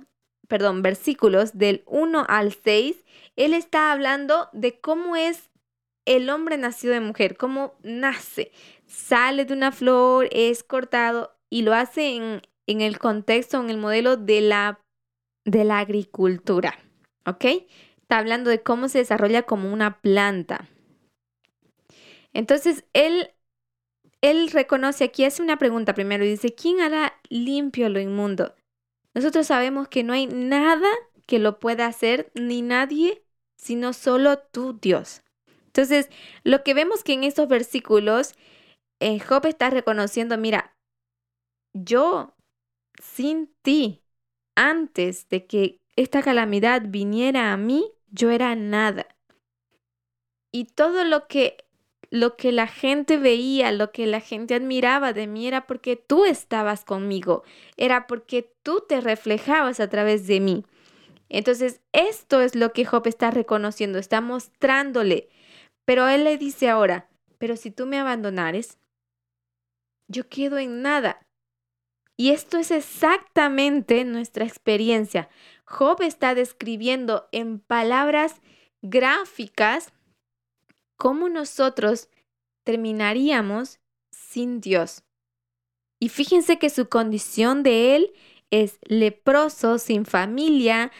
S5: perdón, versículos del 1 al 6, él está hablando de cómo es el hombre nacido de mujer, cómo nace, sale de una flor, es cortado y lo hace en, en el contexto, en el modelo de la, de la agricultura, ¿ok? Está hablando de cómo se desarrolla como una planta. Entonces, él, él reconoce aquí, hace una pregunta primero y dice, ¿quién hará limpio lo inmundo? Nosotros sabemos que no hay nada que lo pueda hacer, ni nadie, sino solo tú, Dios. Entonces, lo que vemos que en estos versículos, eh, Job está reconociendo, mira, yo sin ti, antes de que esta calamidad viniera a mí, yo era nada. Y todo lo que lo que la gente veía, lo que la gente admiraba de mí era porque tú estabas conmigo, era porque tú te reflejabas a través de mí. Entonces, esto es lo que Job está reconociendo, está mostrándole. Pero él le dice ahora, pero si tú me abandonares, yo quedo en nada. Y esto es exactamente nuestra experiencia. Job está describiendo en palabras gráficas cómo nosotros terminaríamos sin Dios. Y fíjense que su condición de él es leproso, sin familia,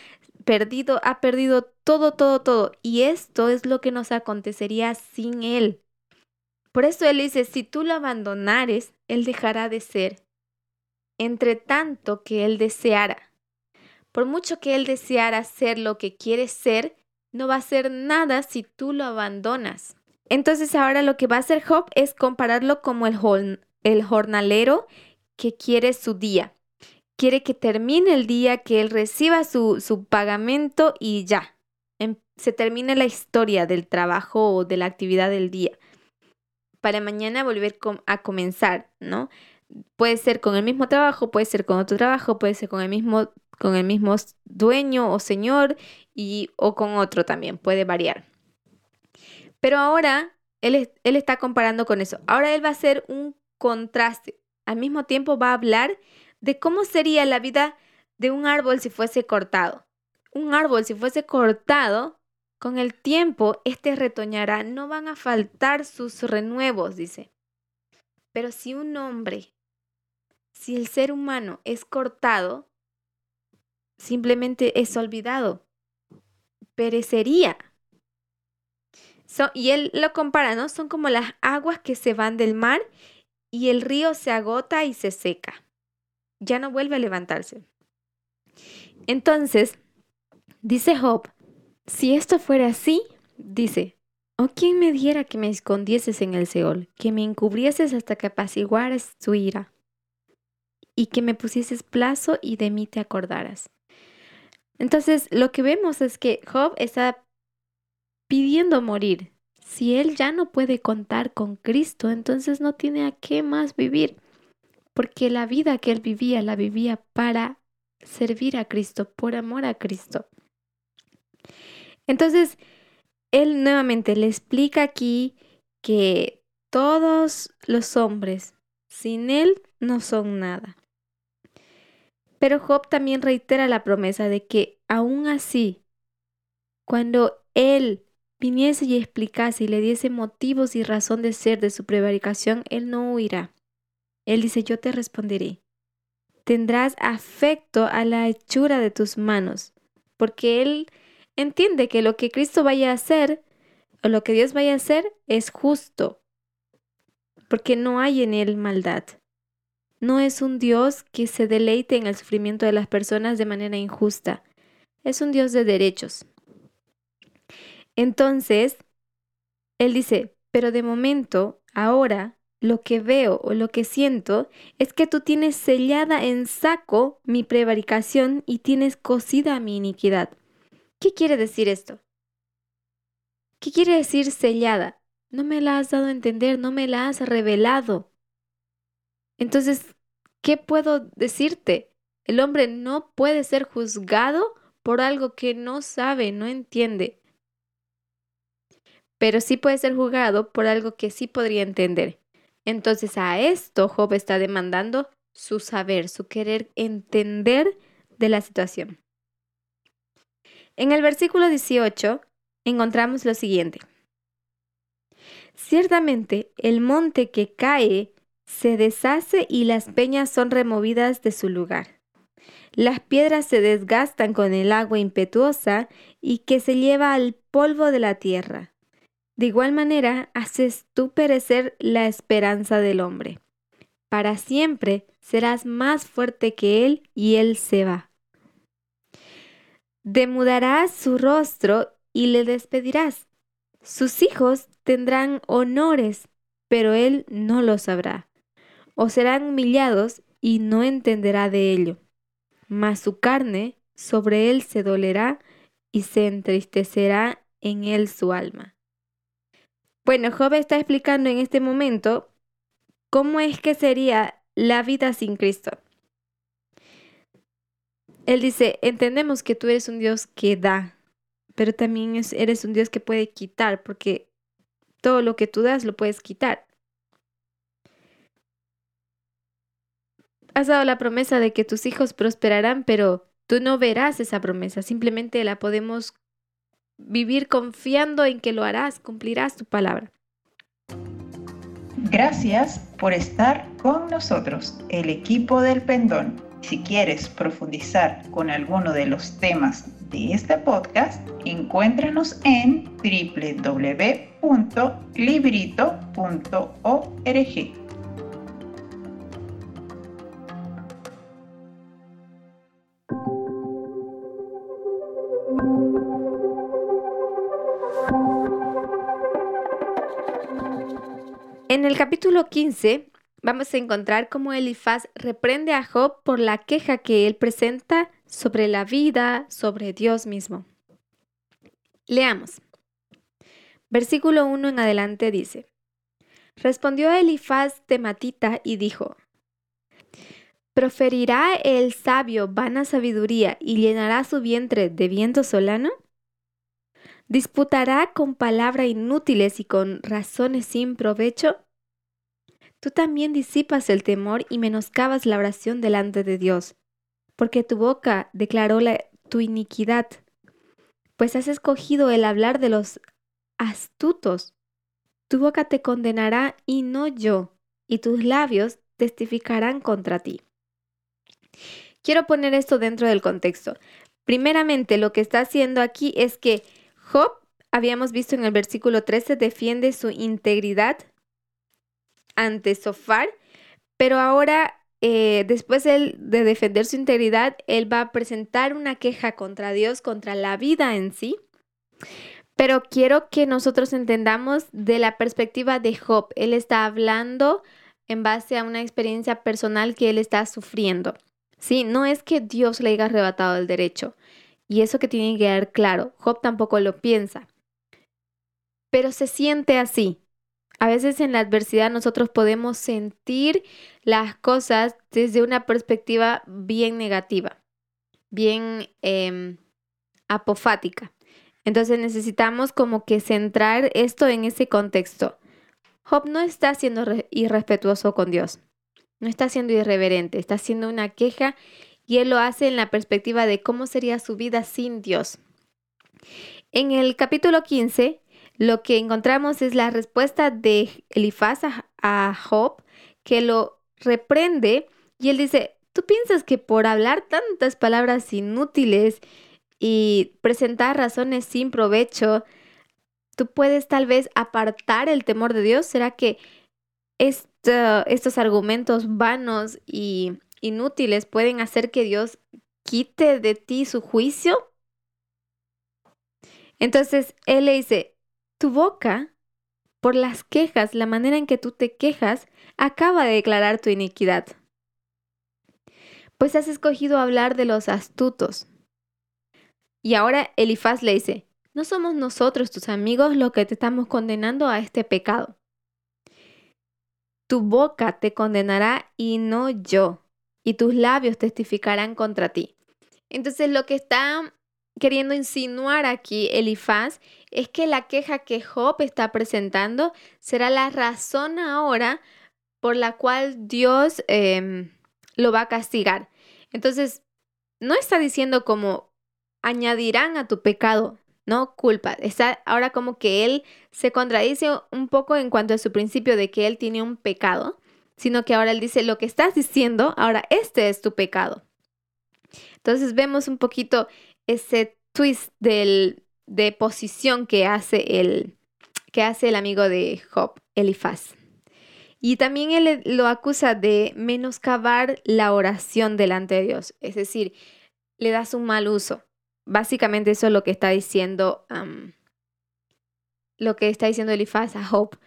S5: perdido, ha perdido todo, todo, todo. Y esto es lo que nos acontecería sin él. Por eso él dice, si tú lo abandonares, él dejará de ser. entre tanto que él deseara. Por mucho que él deseara ser lo que quiere ser, no va a ser nada si tú lo abandonas. Entonces ahora lo que va a hacer Job es compararlo como el, jornalero que quiere su día. Quiere que termine el día, que él reciba su, su pagamento y ya. Em, se termine la historia del trabajo o de la actividad del día. Para mañana volver a comenzar, ¿no? Puede ser con el mismo trabajo, puede ser con otro trabajo, puede ser con el mismo, con el mismo dueño o señor y, o con otro también, puede variar. Pero ahora él, él está comparando con eso. Ahora él va a hacer un contraste. Al mismo tiempo va a hablar de cómo sería la vida de un árbol si fuese cortado. Un árbol si fuese cortado, con el tiempo este retoñará, no van a faltar sus renuevos, dice. Pero si un hombre si el ser humano es cortado, simplemente es olvidado, perecería. y él lo compara, ¿no? Son como las aguas que se van del mar y el río se agota y se seca. Ya no vuelve a levantarse. Entonces, dice Job, si esto fuera así, dice, ¿o quién me diera que me escondieses en el Seol, que me encubrieses hasta que apaciguaras su ira? y que me pusieses plazo y de mí te acordaras. Entonces, lo que vemos es que Job está pidiendo morir. Si él ya no puede contar con Cristo, entonces no tiene a qué más vivir, porque la vida que él vivía la vivía para servir a Cristo, por amor a Cristo. Entonces, él nuevamente le explica aquí que todos los hombres sin él no son nada. Pero Job también reitera la promesa de que aún así, cuando él viniese y explicase y le diese motivos y razón de ser de su prevaricación, él no huirá. Él dice, yo te responderé. Tendrás afecto a la hechura de tus manos, porque él entiende que lo que Cristo vaya a hacer, o lo que Dios vaya a hacer, es justo, porque no hay en él maldad no es un Dios que se deleite en el sufrimiento de las personas de manera injusta. Es un Dios de derechos. Entonces, Él dice, pero de momento, ahora, lo que veo o lo que siento es que tú tienes sellada en saco mi prevaricación y tienes cosida mi iniquidad. ¿Qué quiere decir esto? ¿Qué quiere decir sellada? No me la has dado a entender, no me la has revelado. Entonces, ¿qué puedo decirte? El hombre no puede ser juzgado por algo que no sabe, no entiende. Pero sí puede ser juzgado por algo que sí podría entender. Entonces a esto Job está demandando su saber, su querer entender de la situación. En el versículo 18 encontramos lo siguiente. Ciertamente el monte que cae se deshace y las peñas son removidas de su lugar. Las piedras se desgastan con el agua impetuosa y que se lleva al polvo de la tierra. De igual manera, haces tú perecer la esperanza del hombre. Para siempre serás más fuerte que él y él se va. Demudarás su rostro y le despedirás. Sus hijos tendrán honores, pero él no lo sabrá o serán humillados y no entenderá de ello. Mas su carne sobre él se dolerá y se entristecerá en él su alma. Bueno, Job está explicando en este momento cómo es que sería la vida sin Cristo. Él dice, entendemos que tú eres un Dios que da, pero también eres un Dios que puede quitar, porque todo lo que tú das lo puedes quitar. Has dado la promesa de que tus hijos prosperarán, pero tú no verás esa promesa, simplemente la podemos vivir confiando en que lo harás, cumplirás tu palabra.
S4: Gracias por estar con nosotros, el equipo del pendón. Si quieres profundizar con alguno de los temas de este podcast, encuéntranos en www.librito.org.
S5: En el capítulo 15 vamos a encontrar cómo Elifaz reprende a Job por la queja que él presenta sobre la vida, sobre Dios mismo. Leamos. Versículo 1 en adelante dice, Respondió Elifaz tematita y dijo, ¿Proferirá el sabio vana sabiduría y llenará su vientre de viento solano? ¿Disputará con palabras inútiles y con razones sin provecho? Tú también disipas el temor y menoscabas la oración delante de Dios, porque tu boca declaró tu iniquidad, pues has escogido el hablar de los astutos. Tu boca te condenará y no yo, y tus labios testificarán contra ti. Quiero poner esto dentro del contexto. Primeramente, lo que está haciendo aquí es que Job, habíamos visto en el versículo 13, defiende su integridad ante Sofar, pero ahora, eh, después de defender su integridad, él va a presentar una queja contra Dios, contra la vida en sí. Pero quiero que nosotros entendamos de la perspectiva de Job. Él está hablando en base a una experiencia personal que él está sufriendo. Sí, no es que Dios le haya arrebatado el derecho. Y eso que tiene que quedar claro, Job tampoco lo piensa. Pero se siente así. A veces en la adversidad nosotros podemos sentir las cosas desde una perspectiva bien negativa, bien em, apofática. Entonces necesitamos como que centrar esto en ese contexto. Job no está siendo irrespetuoso con Dios no está siendo irreverente, está haciendo una queja y él lo hace en la perspectiva de cómo sería su vida sin Dios. En el capítulo 15, lo que encontramos es la respuesta de Elifaz a Job, que lo reprende y él dice, ¿tú piensas que por hablar tantas palabras inútiles y presentar razones sin provecho, tú puedes tal vez apartar el temor de Dios? ¿Será que es estos argumentos vanos y inútiles pueden hacer que Dios quite de ti su juicio? Entonces él le dice, tu boca, por las quejas, la manera en que tú te quejas, acaba de declarar tu iniquidad. Pues has escogido hablar de los astutos. Y ahora Elifaz le dice, no somos nosotros, tus amigos, los que te estamos condenando a este pecado tu boca te condenará y no yo, y tus labios testificarán contra ti. Entonces lo que está queriendo insinuar aquí Elifaz es que la queja que Job está presentando será la razón ahora por la cual Dios em, lo va a castigar. Entonces, no está diciendo como añadirán a tu pecado, no culpa. Está ahora como que él se contradice un poco en cuanto a su principio de que él tiene un pecado, sino que ahora él dice, lo que estás diciendo, ahora este es tu pecado. Entonces vemos un poquito ese twist de posición que hace, el, que hace el amigo de Job, Elifaz. Y también él lo acusa de menoscabar la oración delante de Dios, es decir, le das un mal uso básicamente eso es lo que está diciendo, lo que está diciendo Elifaz a Job.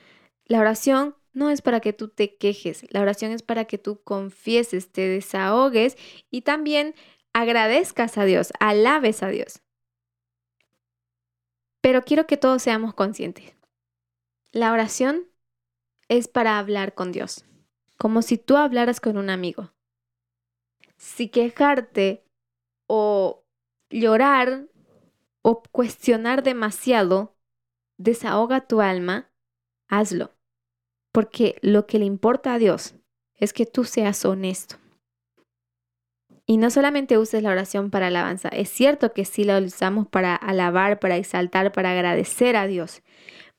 S5: La oración no es para que tú te quejes, la oración es para que tú confieses, te desahogues y también agradezcas a Dios, alabes a Dios. Pero quiero que todos seamos conscientes. La oración es para hablar con Dios, como si tú hablaras con un amigo. Si quejarte o llorar o cuestionar demasiado desahoga tu alma, hazlo. Porque lo que le importa a Dios es que tú seas honesto. Y no solamente uses la oración para alabanza, es cierto que sí la usamos para alabar, para exaltar, para agradecer a Dios,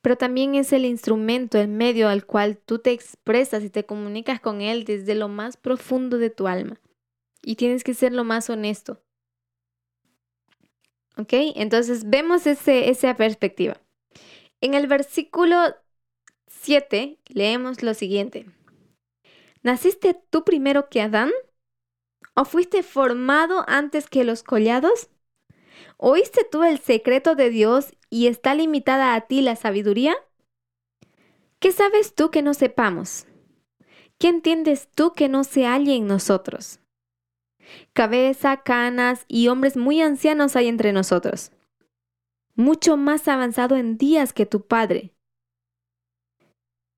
S5: pero también es el instrumento, el medio al cual tú te expresas y te comunicas con Él desde lo más profundo de tu alma. Y tienes que ser lo más honesto. ¿Ok? Entonces vemos ese, esa perspectiva. En el versículo 7 leemos lo siguiente. ¿Naciste tú primero que Adán? ¿O fuiste formado antes que los collados? ¿Oíste tú el secreto de Dios y está limitada a ti la sabiduría? ¿Qué sabes tú que no sepamos? ¿Qué entiendes tú que no se halle en nosotros? Cabeza, canas y hombres muy ancianos hay entre nosotros, mucho más avanzado en días que tu Padre.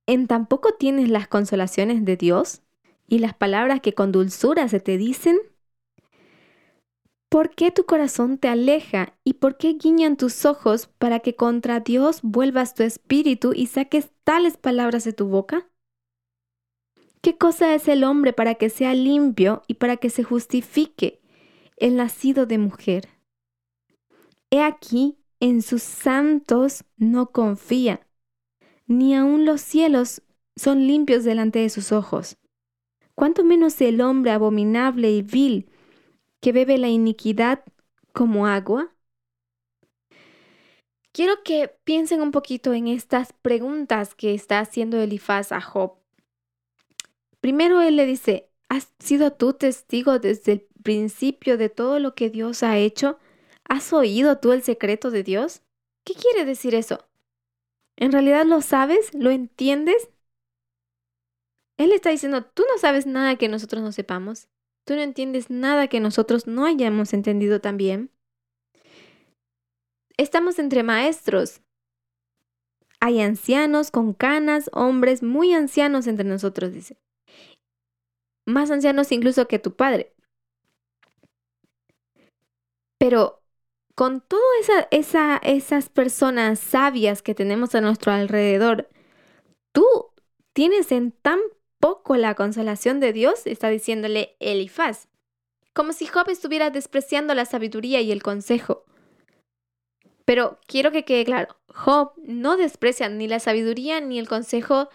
S5: ¿En tampoco tienes las consolaciones de Dios y las palabras que con dulzura se te dicen? ¿Por qué tu corazón te aleja y por qué guiñan tus ojos para que contra Dios vuelvas tu espíritu y saques tales palabras de tu boca? ¿Qué cosa es el hombre para que sea limpio y para que se justifique el nacido de mujer? He aquí, en sus santos no confía, ni aun los cielos son limpios delante de sus ojos. ¿Cuánto menos el hombre abominable y vil que bebe la iniquidad como agua? Quiero que piensen un poquito en estas preguntas que está haciendo Elifaz a Job. Primero él le dice, ¿has sido tú testigo desde el principio de todo lo que Dios ha hecho? ¿Has oído tú el secreto de Dios? ¿Qué quiere decir eso? ¿En realidad lo sabes? ¿Lo entiendes? Él está diciendo, tú no sabes nada que nosotros no sepamos. Tú no entiendes nada que nosotros no hayamos entendido también. Estamos entre maestros. Hay ancianos con canas, hombres muy ancianos entre nosotros, dice más ancianos incluso que tu padre. Pero con todas esa, esas personas sabias que tenemos a nuestro alrededor, tú tienes en tan poco la consolación de Dios, está diciéndole Elifaz, como si Job estuviera despreciando la sabiduría y el consejo. Pero quiero que quede claro, Job no desprecia ni la sabiduría ni el consejo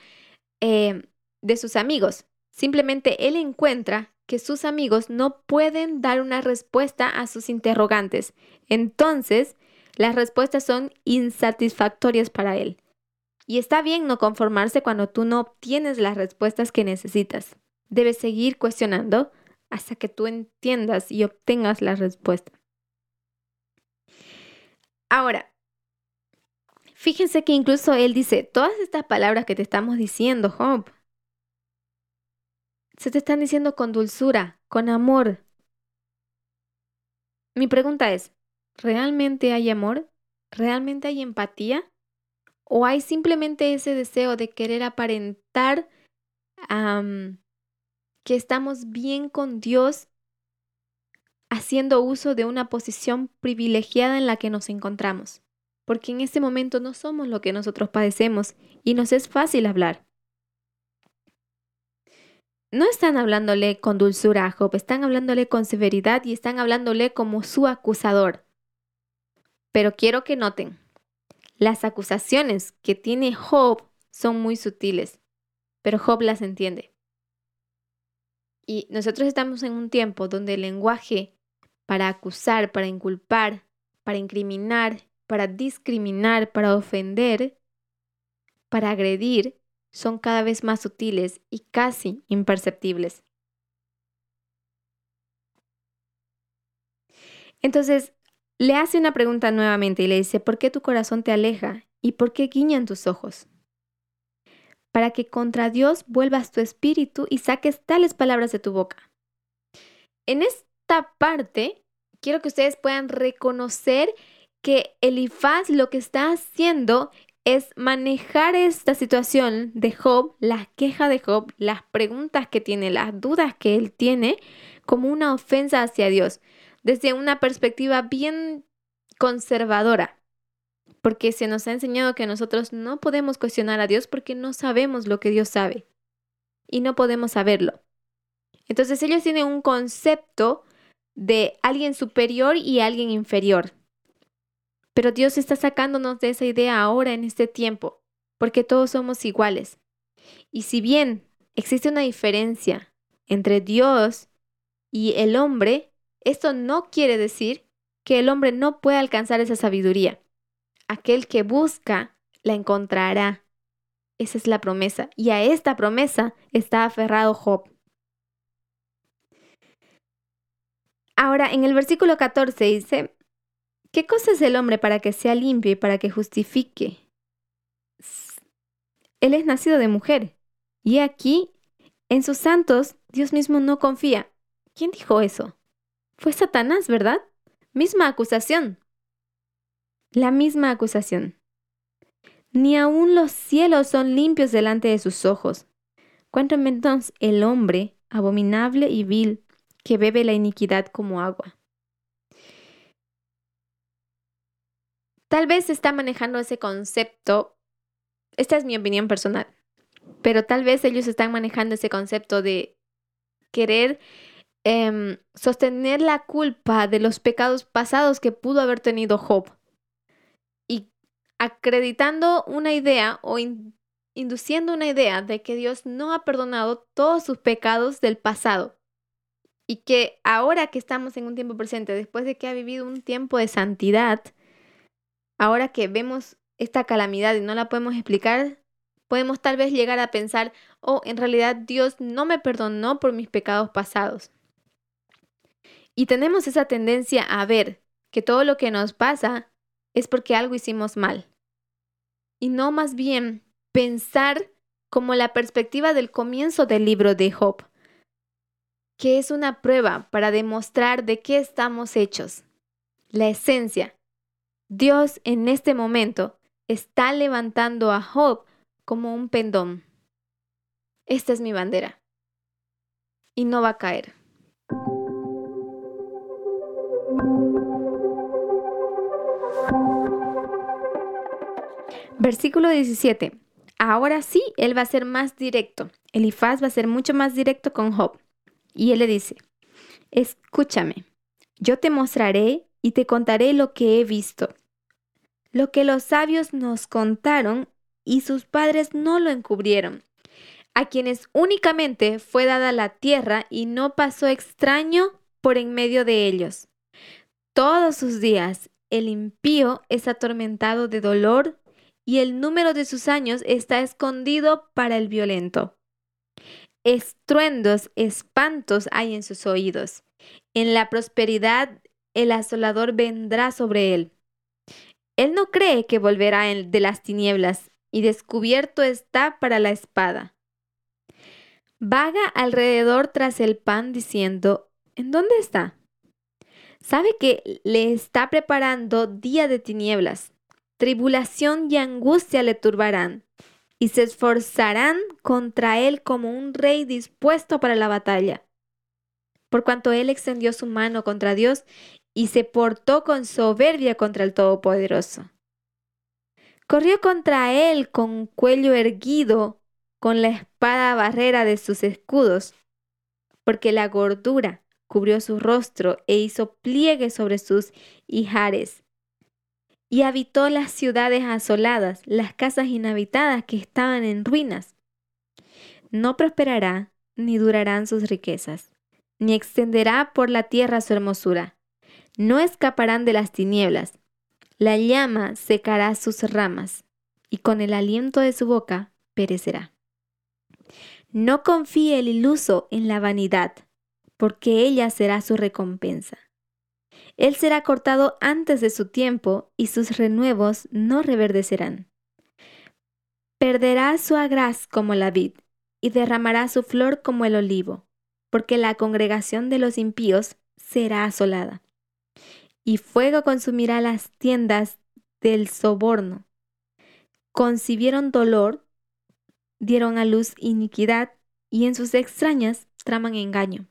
S5: eh, de sus amigos. Simplemente él encuentra que sus amigos no pueden dar una respuesta a sus interrogantes. Entonces, las respuestas son insatisfactorias para él. Y está bien no conformarse cuando tú no obtienes las respuestas que necesitas. Debes seguir cuestionando hasta que tú entiendas y obtengas la respuesta. Ahora, fíjense que incluso él dice, todas estas palabras que te estamos diciendo, Job, se te están diciendo con dulzura, con amor. Mi pregunta es, ¿realmente hay amor? ¿Realmente hay empatía? ¿O hay simplemente ese deseo de querer aparentar que estamos bien con Dios haciendo uso de una posición privilegiada en la que nos encontramos? Porque en este momento no somos lo que nosotros padecemos y nos es fácil hablar no están hablándole con dulzura a Job, están hablándole con severidad y están hablándole como su acusador. Pero quiero que noten, las acusaciones que tiene Job son muy sutiles, pero Job las entiende. Y nosotros estamos en un tiempo donde el lenguaje para acusar, para inculpar, para incriminar, para discriminar, para ofender, para agredir, son cada vez más sutiles y casi imperceptibles. Entonces, le hace una pregunta nuevamente y le dice, ¿por qué tu corazón te aleja y por qué guiñan tus ojos? Para que contra Dios vuelvas tu espíritu y saques tales palabras de tu boca. En esta parte, quiero que ustedes puedan reconocer que Elifaz lo que está haciendo es manejar esta situación de Job, la queja de Job, las preguntas que tiene, las dudas que él tiene, como una ofensa hacia Dios, desde una perspectiva bien conservadora, porque se nos ha enseñado que nosotros no podemos cuestionar a Dios porque no sabemos lo que Dios sabe y no podemos saberlo. Entonces ellos tienen un concepto de alguien superior y alguien inferior. Pero Dios está sacándonos de esa idea ahora en este tiempo, porque todos somos iguales. Y si bien existe una diferencia entre Dios y el hombre, esto no quiere decir que el hombre no pueda alcanzar esa sabiduría. Aquel que busca, la encontrará. Esa es la promesa. Y a esta promesa está aferrado Job. Ahora, en el versículo 14 dice, ¿Qué cosa es el hombre para que sea limpio y para que justifique? Él es nacido de mujer. Y aquí, en sus santos, Dios mismo no confía. ¿Quién dijo eso? Fue Satanás, ¿verdad? Misma acusación. La misma acusación. Ni aun los cielos son limpios delante de sus ojos. ¿Cuánto menos el hombre, abominable y vil, que bebe la iniquidad como agua? Tal vez está manejando ese concepto, esta es mi opinión personal, pero tal vez ellos están manejando ese concepto de querer em, sostener la culpa de los pecados pasados que pudo haber tenido Job. Y acreditando una idea o induciendo una idea de que Dios no ha perdonado todos sus pecados del pasado y que ahora que estamos en un tiempo presente, después de que ha vivido un tiempo de santidad, ahora que vemos esta calamidad y no la podemos explicar, podemos tal vez llegar a pensar, oh, en realidad Dios no me perdonó por mis pecados pasados. Y tenemos esa tendencia a ver que todo lo que nos pasa es porque algo hicimos mal. Y no más bien pensar como la perspectiva del comienzo del libro de Job, que es una prueba para demostrar de qué estamos hechos. La esencia, Dios en este momento está levantando a Job como un pendón. Esta es mi bandera. Y no va a caer. Versículo 17. Ahora sí, él va a ser más directo. Elifaz va a ser mucho más directo con Job. Y él le dice, escúchame, yo te mostraré y te contaré lo que he visto lo que los sabios nos contaron y sus padres no lo encubrieron, a quienes únicamente fue dada la tierra y no pasó extraño por en medio de ellos. Todos sus días el impío es atormentado de dolor y el número de sus años está escondido para el violento. Estruendos, espantos hay en sus oídos. En la prosperidad el asolador vendrá sobre él. Él no cree que volverá de las tinieblas y descubierto está para la espada. Vaga alrededor tras el pan diciendo, ¿en dónde está? Sabe que le está preparando día de tinieblas. Tribulación y angustia le turbarán y se esforzarán contra él como un rey dispuesto para la batalla. Por cuanto él extendió su mano contra Dios y se portó con soberbia contra el Todopoderoso. Corrió contra él con cuello erguido, con la espada barrera de sus escudos, porque la gordura cubrió su rostro e hizo pliegue sobre sus hijares. Y habitó las ciudades asoladas, las casas inhabitadas que estaban en ruinas. No prosperará, ni durarán sus riquezas, ni extenderá por la tierra su hermosura no escaparán de las tinieblas. La llama secará sus ramas, y con el aliento de su boca perecerá. No confíe el iluso en la vanidad, porque ella será su recompensa. Él será cortado antes de su tiempo, y sus renuevos no reverdecerán. Perderá su agraz como la vid, y derramará su flor como el olivo, porque la congregación de los impíos será asolada y fuego consumirá las tiendas del soborno. Concibieron dolor, dieron a luz iniquidad y en sus extrañas traman engaño.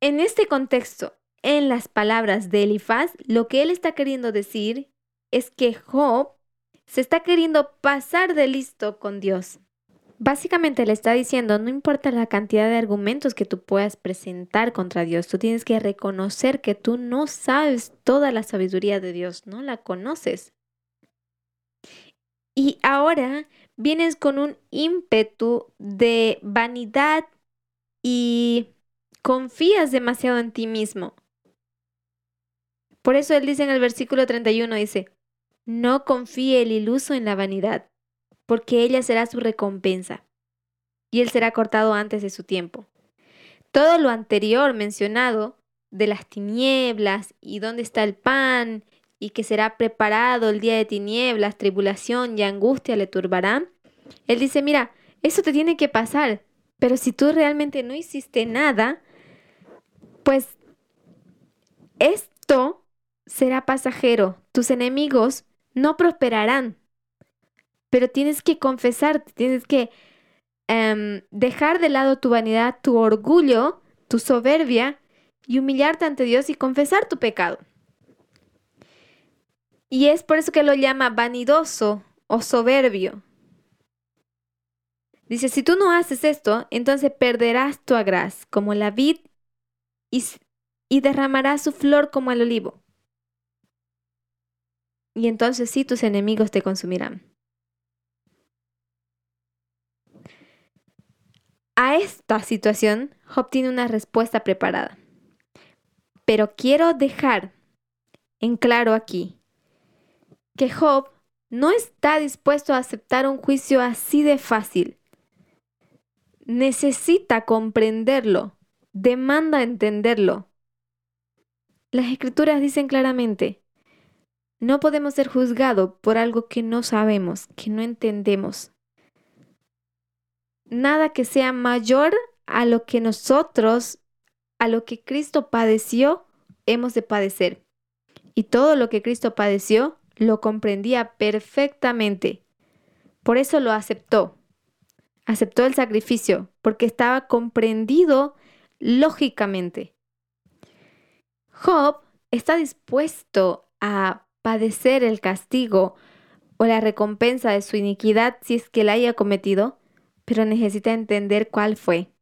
S5: En este contexto, en las palabras de Elifaz, lo que él está queriendo decir es que Job se está queriendo pasar de listo con Dios. Básicamente le está diciendo, no importa la cantidad de argumentos que tú puedas presentar contra Dios, tú tienes que reconocer que tú no sabes toda la sabiduría de Dios, no la conoces. Y ahora vienes con un ímpetu de vanidad y confías demasiado en ti mismo. Por eso él dice en el versículo 31, dice, no confíe el iluso en la vanidad porque ella será su recompensa, y él será cortado antes de su tiempo. Todo lo anterior mencionado, de las tinieblas y dónde está el pan y que será preparado el día de tinieblas, tribulación y angustia le turbarán. Él dice, mira, eso te tiene que pasar, pero si tú realmente no hiciste nada, pues esto será pasajero. Tus enemigos no prosperarán. Pero tienes que confesar, tienes que em, dejar de lado tu vanidad, tu orgullo, tu soberbia y humillarte ante Dios y confesar tu pecado. Y es por eso que lo llama vanidoso o soberbio. Dice, si tú no haces esto, entonces perderás tu agraz como la vid y, y derramarás su flor como el olivo. Y entonces sí tus enemigos te consumirán. A esta situación, Job tiene una respuesta preparada. Pero quiero dejar en claro aquí que Job no está dispuesto a aceptar un juicio así de fácil necesita comprenderlo, demanda entenderlo. Las escrituras dicen claramente, no podemos ser juzgados por algo que no sabemos, que no entendemos. Nada que sea mayor a lo que nosotros, a lo que Cristo padeció, hemos de padecer. Y todo lo que Cristo padeció, lo comprendía perfectamente. Por eso lo aceptó aceptó el sacrificio porque estaba comprendido lógicamente. Job está dispuesto a padecer el castigo o la recompensa de su iniquidad si es que la haya cometido, pero necesita entender cuál fue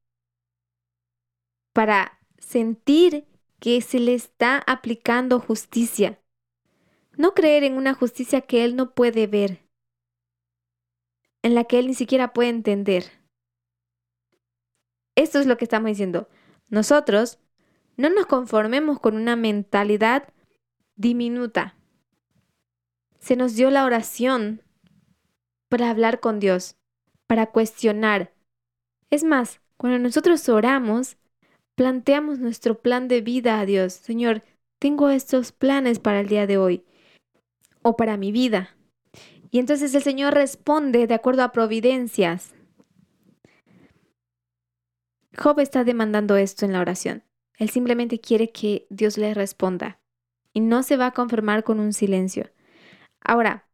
S5: para sentir que se le está aplicando justicia. No creer en una justicia que él no puede ver en la que él ni siquiera puede entender. Esto es lo que estamos diciendo. Nosotros no nos conformemos con una mentalidad diminuta. Se nos dio la oración para hablar con Dios, para cuestionar. Es más, cuando nosotros oramos, planteamos nuestro plan de vida a Dios. Señor, tengo estos planes para el día de hoy o para mi vida. Y entonces el Señor responde de acuerdo a providencias. Job está demandando esto en la oración. Él simplemente quiere que Dios le responda y no se va a conformar con un silencio. Ahora,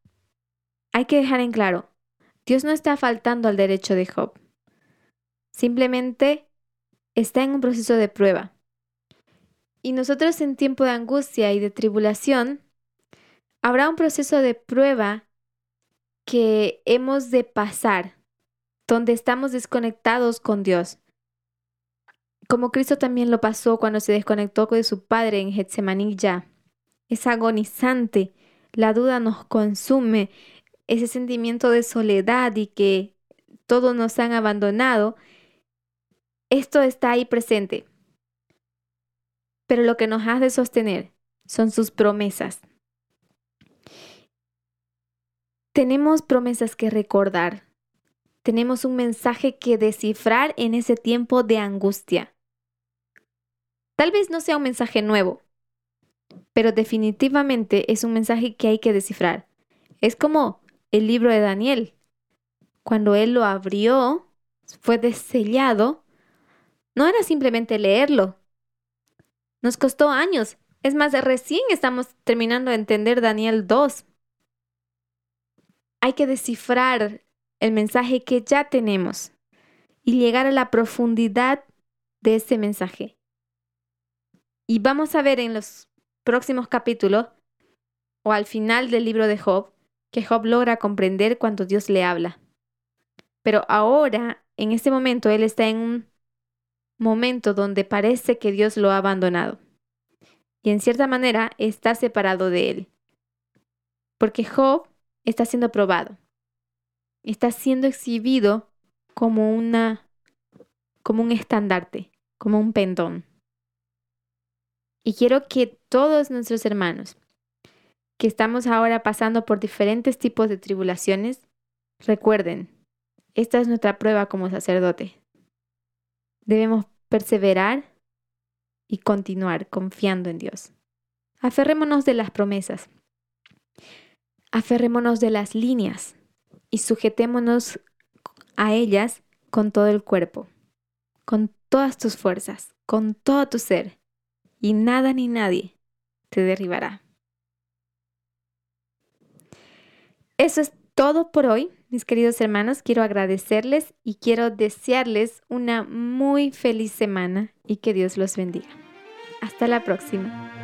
S5: hay que dejar en claro, Dios no está faltando al derecho de Job. Simplemente está en un proceso de prueba. Y nosotros en tiempo de angustia y de tribulación, habrá un proceso de prueba que hemos de pasar, donde estamos desconectados con Dios. Como Cristo también lo pasó cuando se desconectó de su Padre en Getsemaní. Es agonizante, la duda nos consume, ese sentimiento de soledad y que todos nos han abandonado. Esto está ahí presente. Pero lo que nos hace sostener son sus promesas. Tenemos promesas que recordar. Tenemos un mensaje que descifrar en ese tiempo de angustia. Tal vez no sea un mensaje nuevo, pero definitivamente es un mensaje que hay que descifrar. Es como el libro de Daniel. Cuando él lo abrió, fue desellado, no era simplemente leerlo. Nos costó años. Es más, recién estamos terminando de entender Daniel 2 hay que descifrar el mensaje que ya tenemos y llegar a la profundidad de ese mensaje. Y vamos a ver en los próximos capítulos o al final del libro de Job que Job logra comprender cuando Dios le habla. Pero ahora, en este momento, él está en un momento donde parece que Dios lo ha abandonado. Y en cierta manera está separado de él. Porque Job está siendo probado. Está siendo exhibido como una como un estandarte, como un pendón. Y quiero que todos nuestros hermanos que estamos ahora pasando por diferentes tipos de tribulaciones, recuerden, esta es nuestra prueba como sacerdote. Debemos perseverar y continuar confiando en Dios. Aferrémonos de las promesas Aferrémonos de las líneas y sujetémonos a ellas con todo el cuerpo, con todas tus fuerzas, con todo tu ser, y nada ni nadie te derribará. Eso es todo por hoy, mis queridos hermanos. Quiero agradecerles y quiero desearles una muy feliz semana y que Dios los bendiga. Hasta la próxima.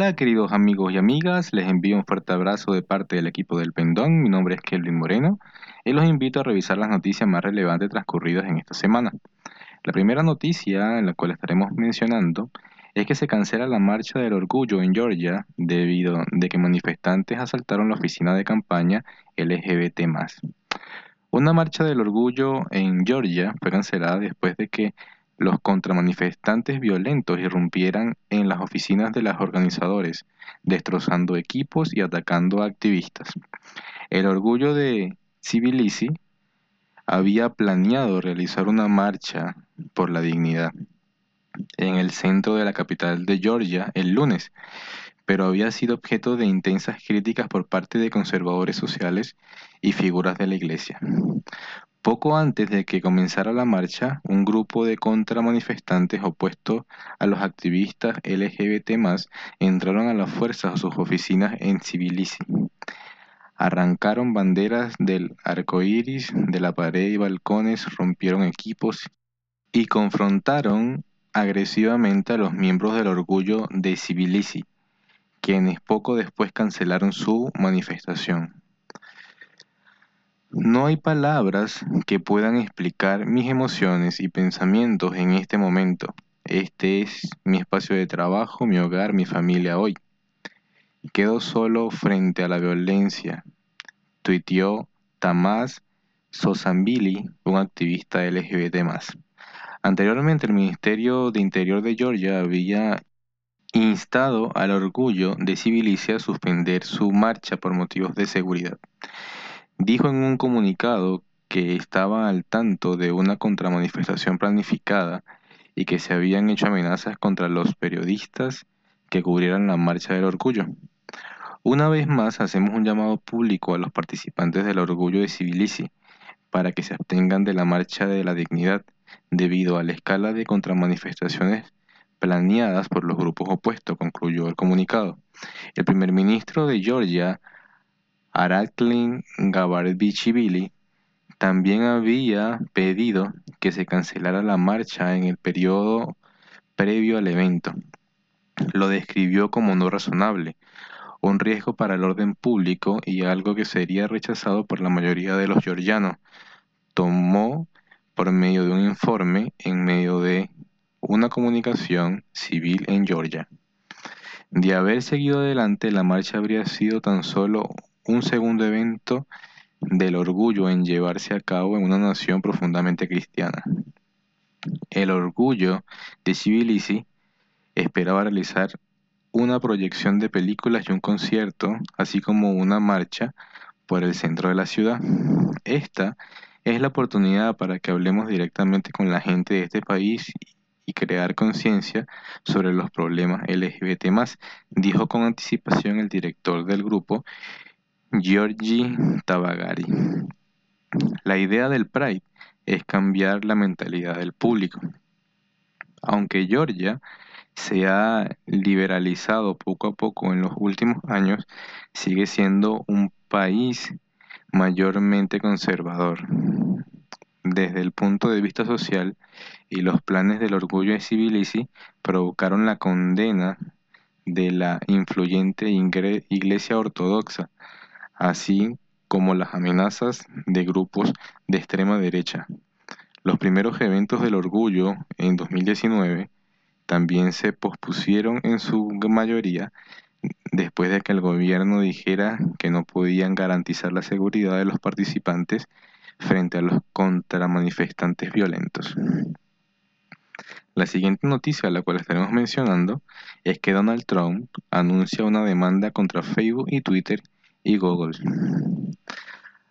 S6: Hola queridos amigos y amigas, les envío un fuerte abrazo de parte del equipo del Pendón, mi nombre es Kelvin Moreno y los invito a revisar las noticias más relevantes transcurridas en esta semana. La primera noticia en la cual estaremos mencionando es que se cancela la marcha del orgullo en Georgia debido a que manifestantes asaltaron la oficina de campaña LGBT+. Una marcha del orgullo en Georgia fue cancelada después de que los contramanifestantes violentos irrumpieran en las oficinas de los organizadores, destrozando equipos y atacando a activistas. El orgullo de Civilisi había planeado realizar una marcha por la dignidad en el centro de la capital de Georgia el lunes, pero había sido objeto de intensas críticas por parte de conservadores sociales y figuras de la iglesia. Poco antes de que comenzara la marcha, un grupo de contramanifestantes opuestos a los activistas LGBT entraron a las fuerzas a sus oficinas en Tbilisi. Arrancaron banderas del arco iris de la pared y balcones, rompieron equipos y confrontaron agresivamente a los miembros del orgullo de Tbilisi, quienes poco después cancelaron su manifestación. No hay palabras que puedan explicar mis emociones y pensamientos en este momento. Este es mi espacio de trabajo, mi hogar, mi familia hoy. Quedo solo frente a la violencia, tuiteó Tamás Sosambili, un activista LGBT. Anteriormente, el Ministerio de Interior de Georgia había instado al orgullo de Civilicia a suspender su marcha por motivos de seguridad. Dijo en un comunicado que estaba al tanto de una contramanifestación planificada y que se habían hecho amenazas contra los periodistas que cubrieran la Marcha del Orgullo. Una vez más hacemos un llamado público a los participantes del Orgullo de Civilisi para que se abstengan de la Marcha de la Dignidad debido a la escala de contramanifestaciones planeadas por los grupos opuestos, concluyó el comunicado. El primer ministro de Georgia, Araklin Gabarbichvili también había pedido que se cancelara la marcha en el periodo previo al evento. Lo describió como no razonable, un riesgo para el orden público y algo que sería rechazado por la mayoría de los georgianos. Tomó por medio de un informe en medio de una comunicación civil en Georgia. De haber seguido adelante, la marcha habría sido tan solo un segundo evento del orgullo en llevarse a cabo en una nación profundamente cristiana. El orgullo de Civilisi esperaba realizar una proyección de películas y un concierto, así como una marcha por el centro de la ciudad. Esta es la oportunidad para que hablemos directamente con la gente de este país y crear conciencia sobre los problemas LGBT+, dijo con anticipación el director del grupo Giorgi Tabagari. La idea del Pride es cambiar la mentalidad del público. Aunque Georgia se ha liberalizado poco a poco en los últimos años, sigue siendo un país mayormente conservador. desde el punto de vista social y los planes del orgullo de Civilisi provocaron la condena de la influyente Iglesia Ortodoxa, así como las amenazas de grupos de extrema derecha. Los primeros eventos del orgullo en 2019 también se pospusieron en su mayoría después de que el gobierno dijera que no podían garantizar la seguridad de los participantes frente a los contramanifestantes violentos. La siguiente noticia la cual estaremos mencionando es que Donald Trump anuncia una demanda contra Facebook y Twitter y.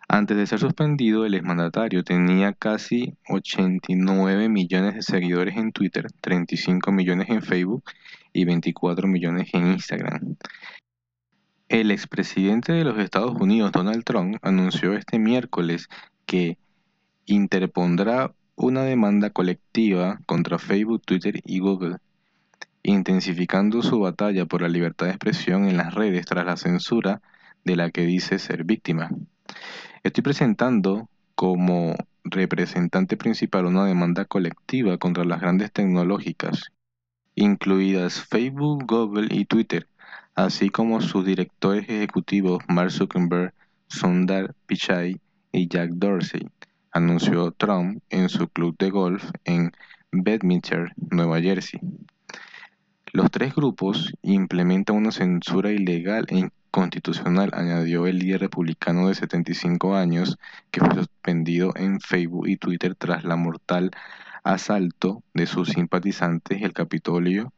S6: Antes de ser suspendido, el exmandatario tenía casi 89 millones de seguidores en Twitter, 35 millones en Facebook y 24 millones en Instagram. El expresidente de los Estados Unidos, Donald Trump, anunció este miércoles que interpondrá una demanda colectiva contra Facebook, Twitter y Google, intensificando su batalla por la libertad de expresión en las redes tras la censura de la que dice ser víctima. Estoy presentando como representante principal una demanda colectiva contra las grandes tecnológicas, incluidas Facebook, Google y Twitter, así como sus directores ejecutivos Mark Zuckerberg, Sundar Pichai y Jack Dorsey, anunció Trump en su club de golf en Bedminster, Nueva Jersey. Los tres grupos implementan una censura ilegal e constitucional, añadió el líder republicano de 75 años, que fue suspendido en Facebook y Twitter tras la mortal asalto de sus simpatizantes el Capitolio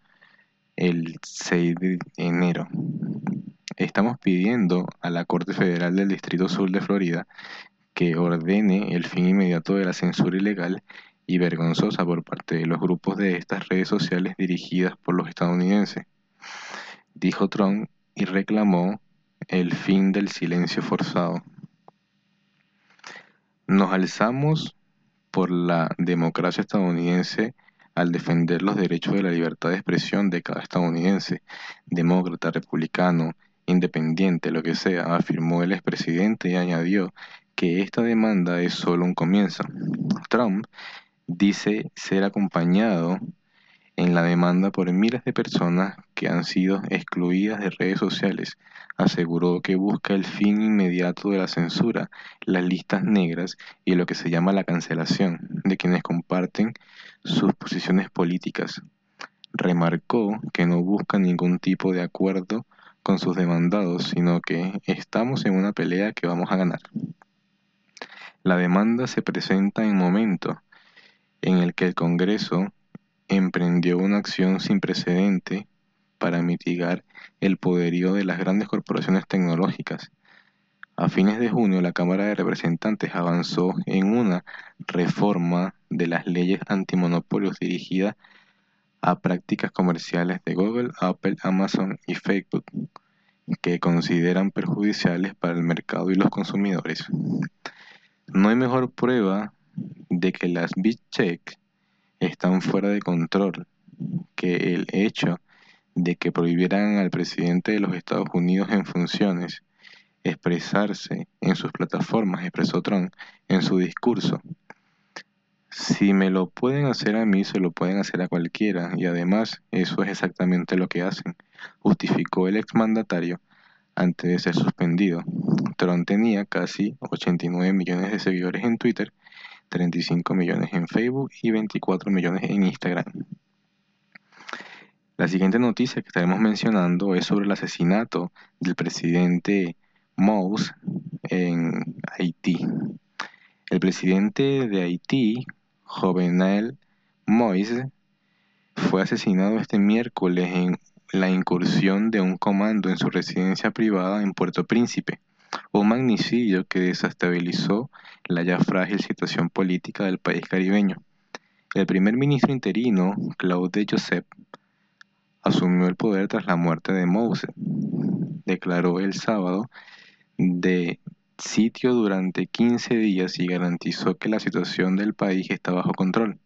S6: el 6 de enero. Estamos pidiendo a la Corte Federal del Distrito Sur de Florida que ordene el fin inmediato de la censura ilegal y vergonzosa por parte de los grupos de estas redes sociales dirigidas por los estadounidenses, dijo Trump y reclamó el fin del silencio forzado. Nos alzamos por la democracia estadounidense al defender los derechos de la libertad de expresión de cada estadounidense, demócrata, republicano, independiente, lo que sea, afirmó el expresidente y añadió que esta demanda es solo un comienzo. Trump dice ser acompañado en la demanda por miles de personas que han sido excluidas de redes sociales. Aseguró que busca el fin inmediato de la censura, las listas negras y lo que se llama la cancelación de quienes comparten sus posiciones políticas. Remarcó que no busca ningún tipo de acuerdo con sus demandados, sino que estamos en una pelea que vamos a ganar. La demanda se presenta en momento en el que el Congreso emprendió una acción sin precedente para mitigar el poderío de las grandes corporaciones tecnológicas. A fines de junio, la Cámara de Representantes avanzó en una reforma de las leyes antimonopolios dirigida a prácticas comerciales de Google, Apple, Amazon y Facebook que consideran perjudiciales para el mercado y los consumidores. No hay mejor prueba de que las Big Tech están fuera de control que el hecho de que prohibieran al presidente de los Estados Unidos en funciones expresarse en sus plataformas, expresó Trump en su discurso. Si me lo pueden hacer a mí, se lo pueden hacer a cualquiera, y además eso es exactamente lo que hacen, justificó el exmandatario antes de ser suspendido. Trump tenía casi 89 millones de seguidores en Twitter 35 millones en Facebook y 24 millones en Instagram. La siguiente noticia que estaremos mencionando es sobre el asesinato del presidente Mous en Haití. El presidente de Haití, Jovenel Moïse, fue asesinado este miércoles en la incursión de un comando en su residencia privada en Puerto Príncipe un magnicidio que desestabilizó la ya frágil situación política del país caribeño. El primer ministro interino, Claude Joseph, asumió el poder tras la muerte de Mose. Declaró el sábado de sitio durante 15 días y garantizó que la situación del país está bajo control,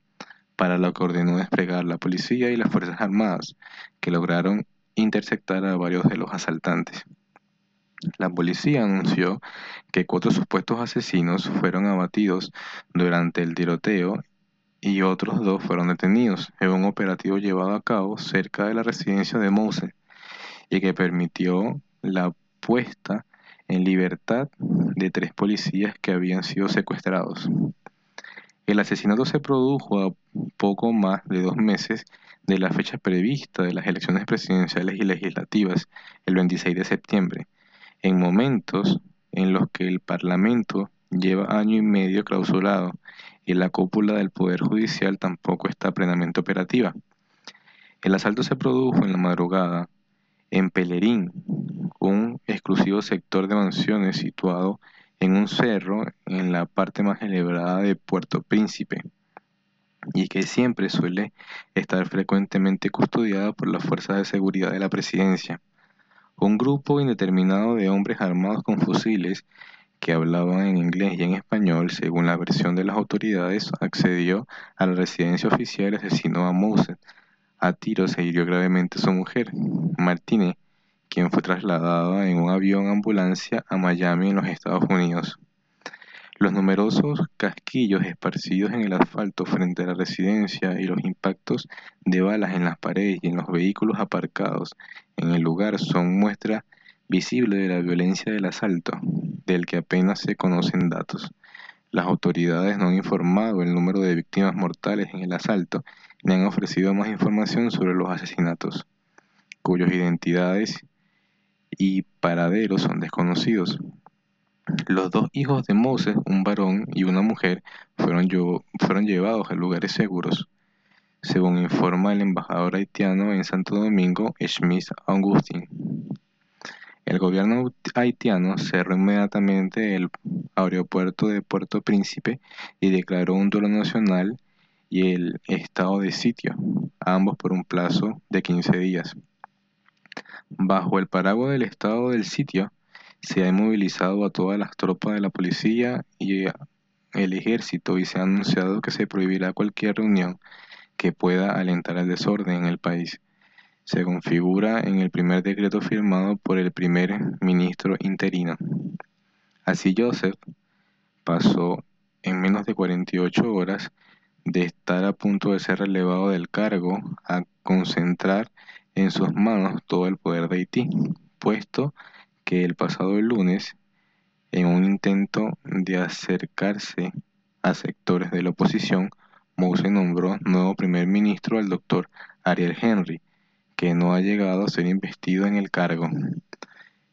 S6: para lo que ordenó desplegar la policía y las Fuerzas Armadas, que lograron interceptar a varios de los asaltantes. La policía anunció que cuatro supuestos asesinos fueron abatidos durante el tiroteo y otros dos fueron detenidos en un operativo llevado a cabo cerca de la residencia de Mose y que permitió la puesta en libertad de tres policías que habían sido secuestrados. El asesinato se produjo a poco más de dos meses de la fecha prevista de las elecciones presidenciales y legislativas, el 26 de septiembre, en momentos en los que el Parlamento lleva año y medio clausurado y la cúpula del Poder Judicial tampoco está plenamente operativa. El asalto se produjo en la madrugada en Pelerín, un exclusivo sector de mansiones situado en un cerro en la parte más elevada de Puerto Príncipe y que siempre suele estar frecuentemente custodiada por las fuerzas de seguridad de la presidencia. Un grupo indeterminado de hombres armados con fusiles que hablaban en inglés y en español, según la versión de las autoridades, accedió a la residencia oficial y asesinó a Moses. A tiro se hirió gravemente su mujer, Martínez, quien fue trasladada en un avión ambulancia a Miami en los Estados Unidos. Los numerosos casquillos esparcidos en el asfalto frente a la residencia y los impactos de balas en las paredes y en los vehículos aparcados en el lugar son muestra visible de la violencia del asalto, del que apenas se conocen datos. Las autoridades no han informado el número de víctimas mortales en el asalto ni han ofrecido más información sobre los asesinatos, cuyas identidades y paraderos son desconocidos. Los dos hijos de Moses, un varón y una mujer, fueron, llevados a lugares seguros, según informa el embajador haitiano en Santo Domingo, Schmidt Augustin. El gobierno haitiano cerró inmediatamente el aeropuerto de Puerto Príncipe y declaró un duelo nacional y el estado de sitio, ambos por un plazo de 15 días. Bajo el paraguas del estado del sitio, se ha movilizado a todas las tropas de la policía y el ejército y se ha anunciado que se prohibirá cualquier reunión que pueda alentar el desorden en el país, según figura en el primer decreto firmado por el primer ministro interino. Así Joseph pasó en menos de 48 horas de estar a punto de ser relevado del cargo a concentrar en sus manos todo el poder de Haití, puesto el pasado lunes, en un intento de acercarse a sectores de la oposición, Mose nombró nuevo primer ministro al doctor Ariel Henry, que no ha llegado a ser investido en el cargo.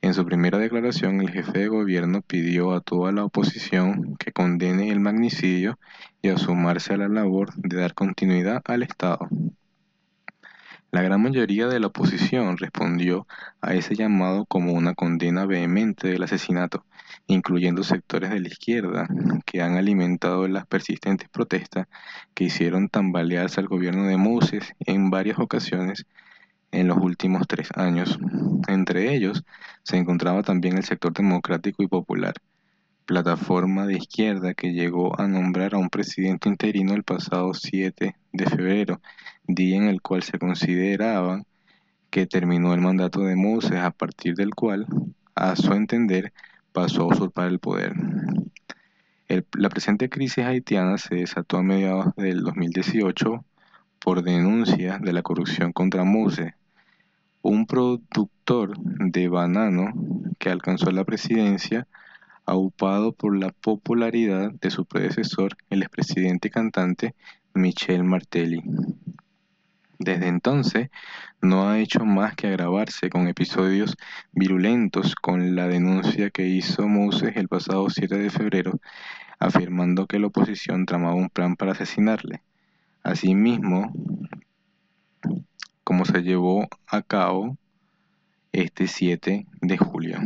S6: En su primera declaración, el jefe de gobierno pidió a toda la oposición que condene el magnicidio y a sumarse a la labor de dar continuidad al Estado. La gran mayoría de la oposición respondió a ese llamado como una condena vehemente del asesinato, incluyendo sectores de la izquierda que han alimentado las persistentes protestas que hicieron tambalearse al gobierno de Moses en varias ocasiones en los últimos tres años. Entre ellos se encontraba también el sector democrático y popular, plataforma de izquierda que llegó a nombrar a un presidente interino el pasado 7 de febrero, día en el cual se consideraba que terminó el mandato de Moses, a partir del cual, a su entender, pasó a usurpar el poder. la presente crisis haitiana se desató a mediados del 2018 por denuncias de la corrupción contra Moses, un productor de banano que alcanzó la presidencia aupado por la popularidad de su predecesor, el expresidente y cantante Michel Martelly. Desde entonces no ha hecho más que agravarse con episodios virulentos con la denuncia que hizo Moses el pasado 7 de febrero, afirmando que la oposición tramaba un plan para asesinarle. Asimismo, como se llevó a cabo este 7 de julio.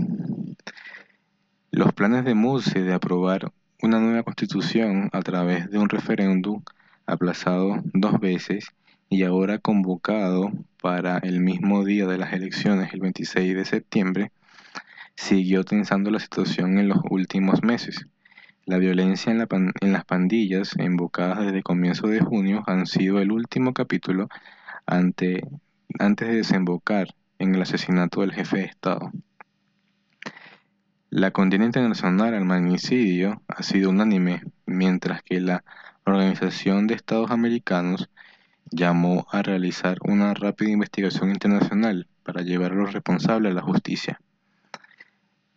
S6: Los planes de Muse de aprobar una nueva constitución a través de un referéndum aplazado dos veces y ahora convocado para el mismo día de las elecciones, el 26 de septiembre, siguió tensando la situación en los últimos meses. La violencia en, en, las pandillas, invocadas desde comienzo de junio, han sido el último capítulo ante, antes de desembocar en el asesinato del jefe de Estado. La condena internacional al magnicidio ha sido unánime, mientras que la Organización de Estados Americanos llamó a realizar una rápida investigación internacional para llevar a los responsables a la justicia.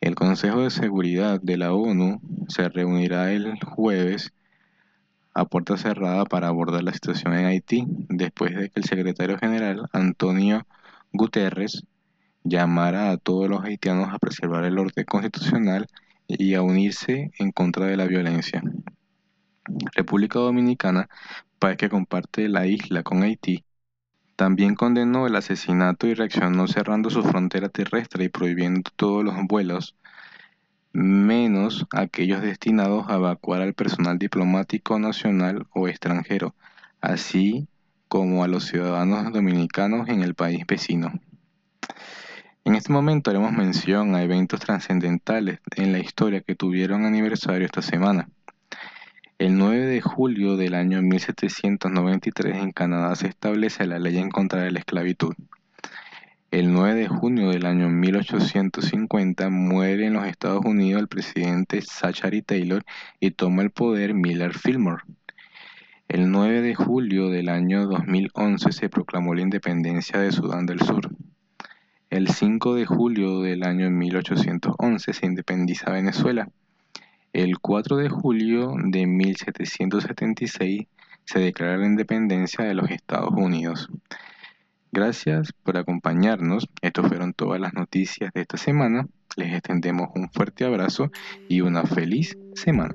S6: El Consejo de Seguridad de la ONU se reunirá el jueves a puerta cerrada para abordar la situación en Haití, después de que el secretario general Antonio Guterres llamara a todos los haitianos a preservar el orden constitucional y a unirse en contra de la violencia. República Dominicana, país que comparte la isla con Haití, también condenó el asesinato y reaccionó cerrando su frontera terrestre y prohibiendo todos los vuelos, menos aquellos destinados a evacuar al personal diplomático nacional o extranjero, así como a los ciudadanos dominicanos en el país vecino. En este momento haremos mención a eventos trascendentales en la historia que tuvieron aniversario esta semana. El 9 de julio del año 1793 en Canadá se establece la ley en contra de la esclavitud. El 9 de junio del año 1850 muere en los Estados Unidos el presidente Zachary Taylor y toma el poder Miller Fillmore. El 9 de julio del año 2011 se proclamó la independencia de Sudán del Sur. El 5 de julio del año 1811 se independiza Venezuela. El 4 de julio de 1776 se declara la independencia de los Estados Unidos. Gracias por acompañarnos. Estas fueron todas las noticias de esta semana. Les extendemos un fuerte abrazo y una feliz semana.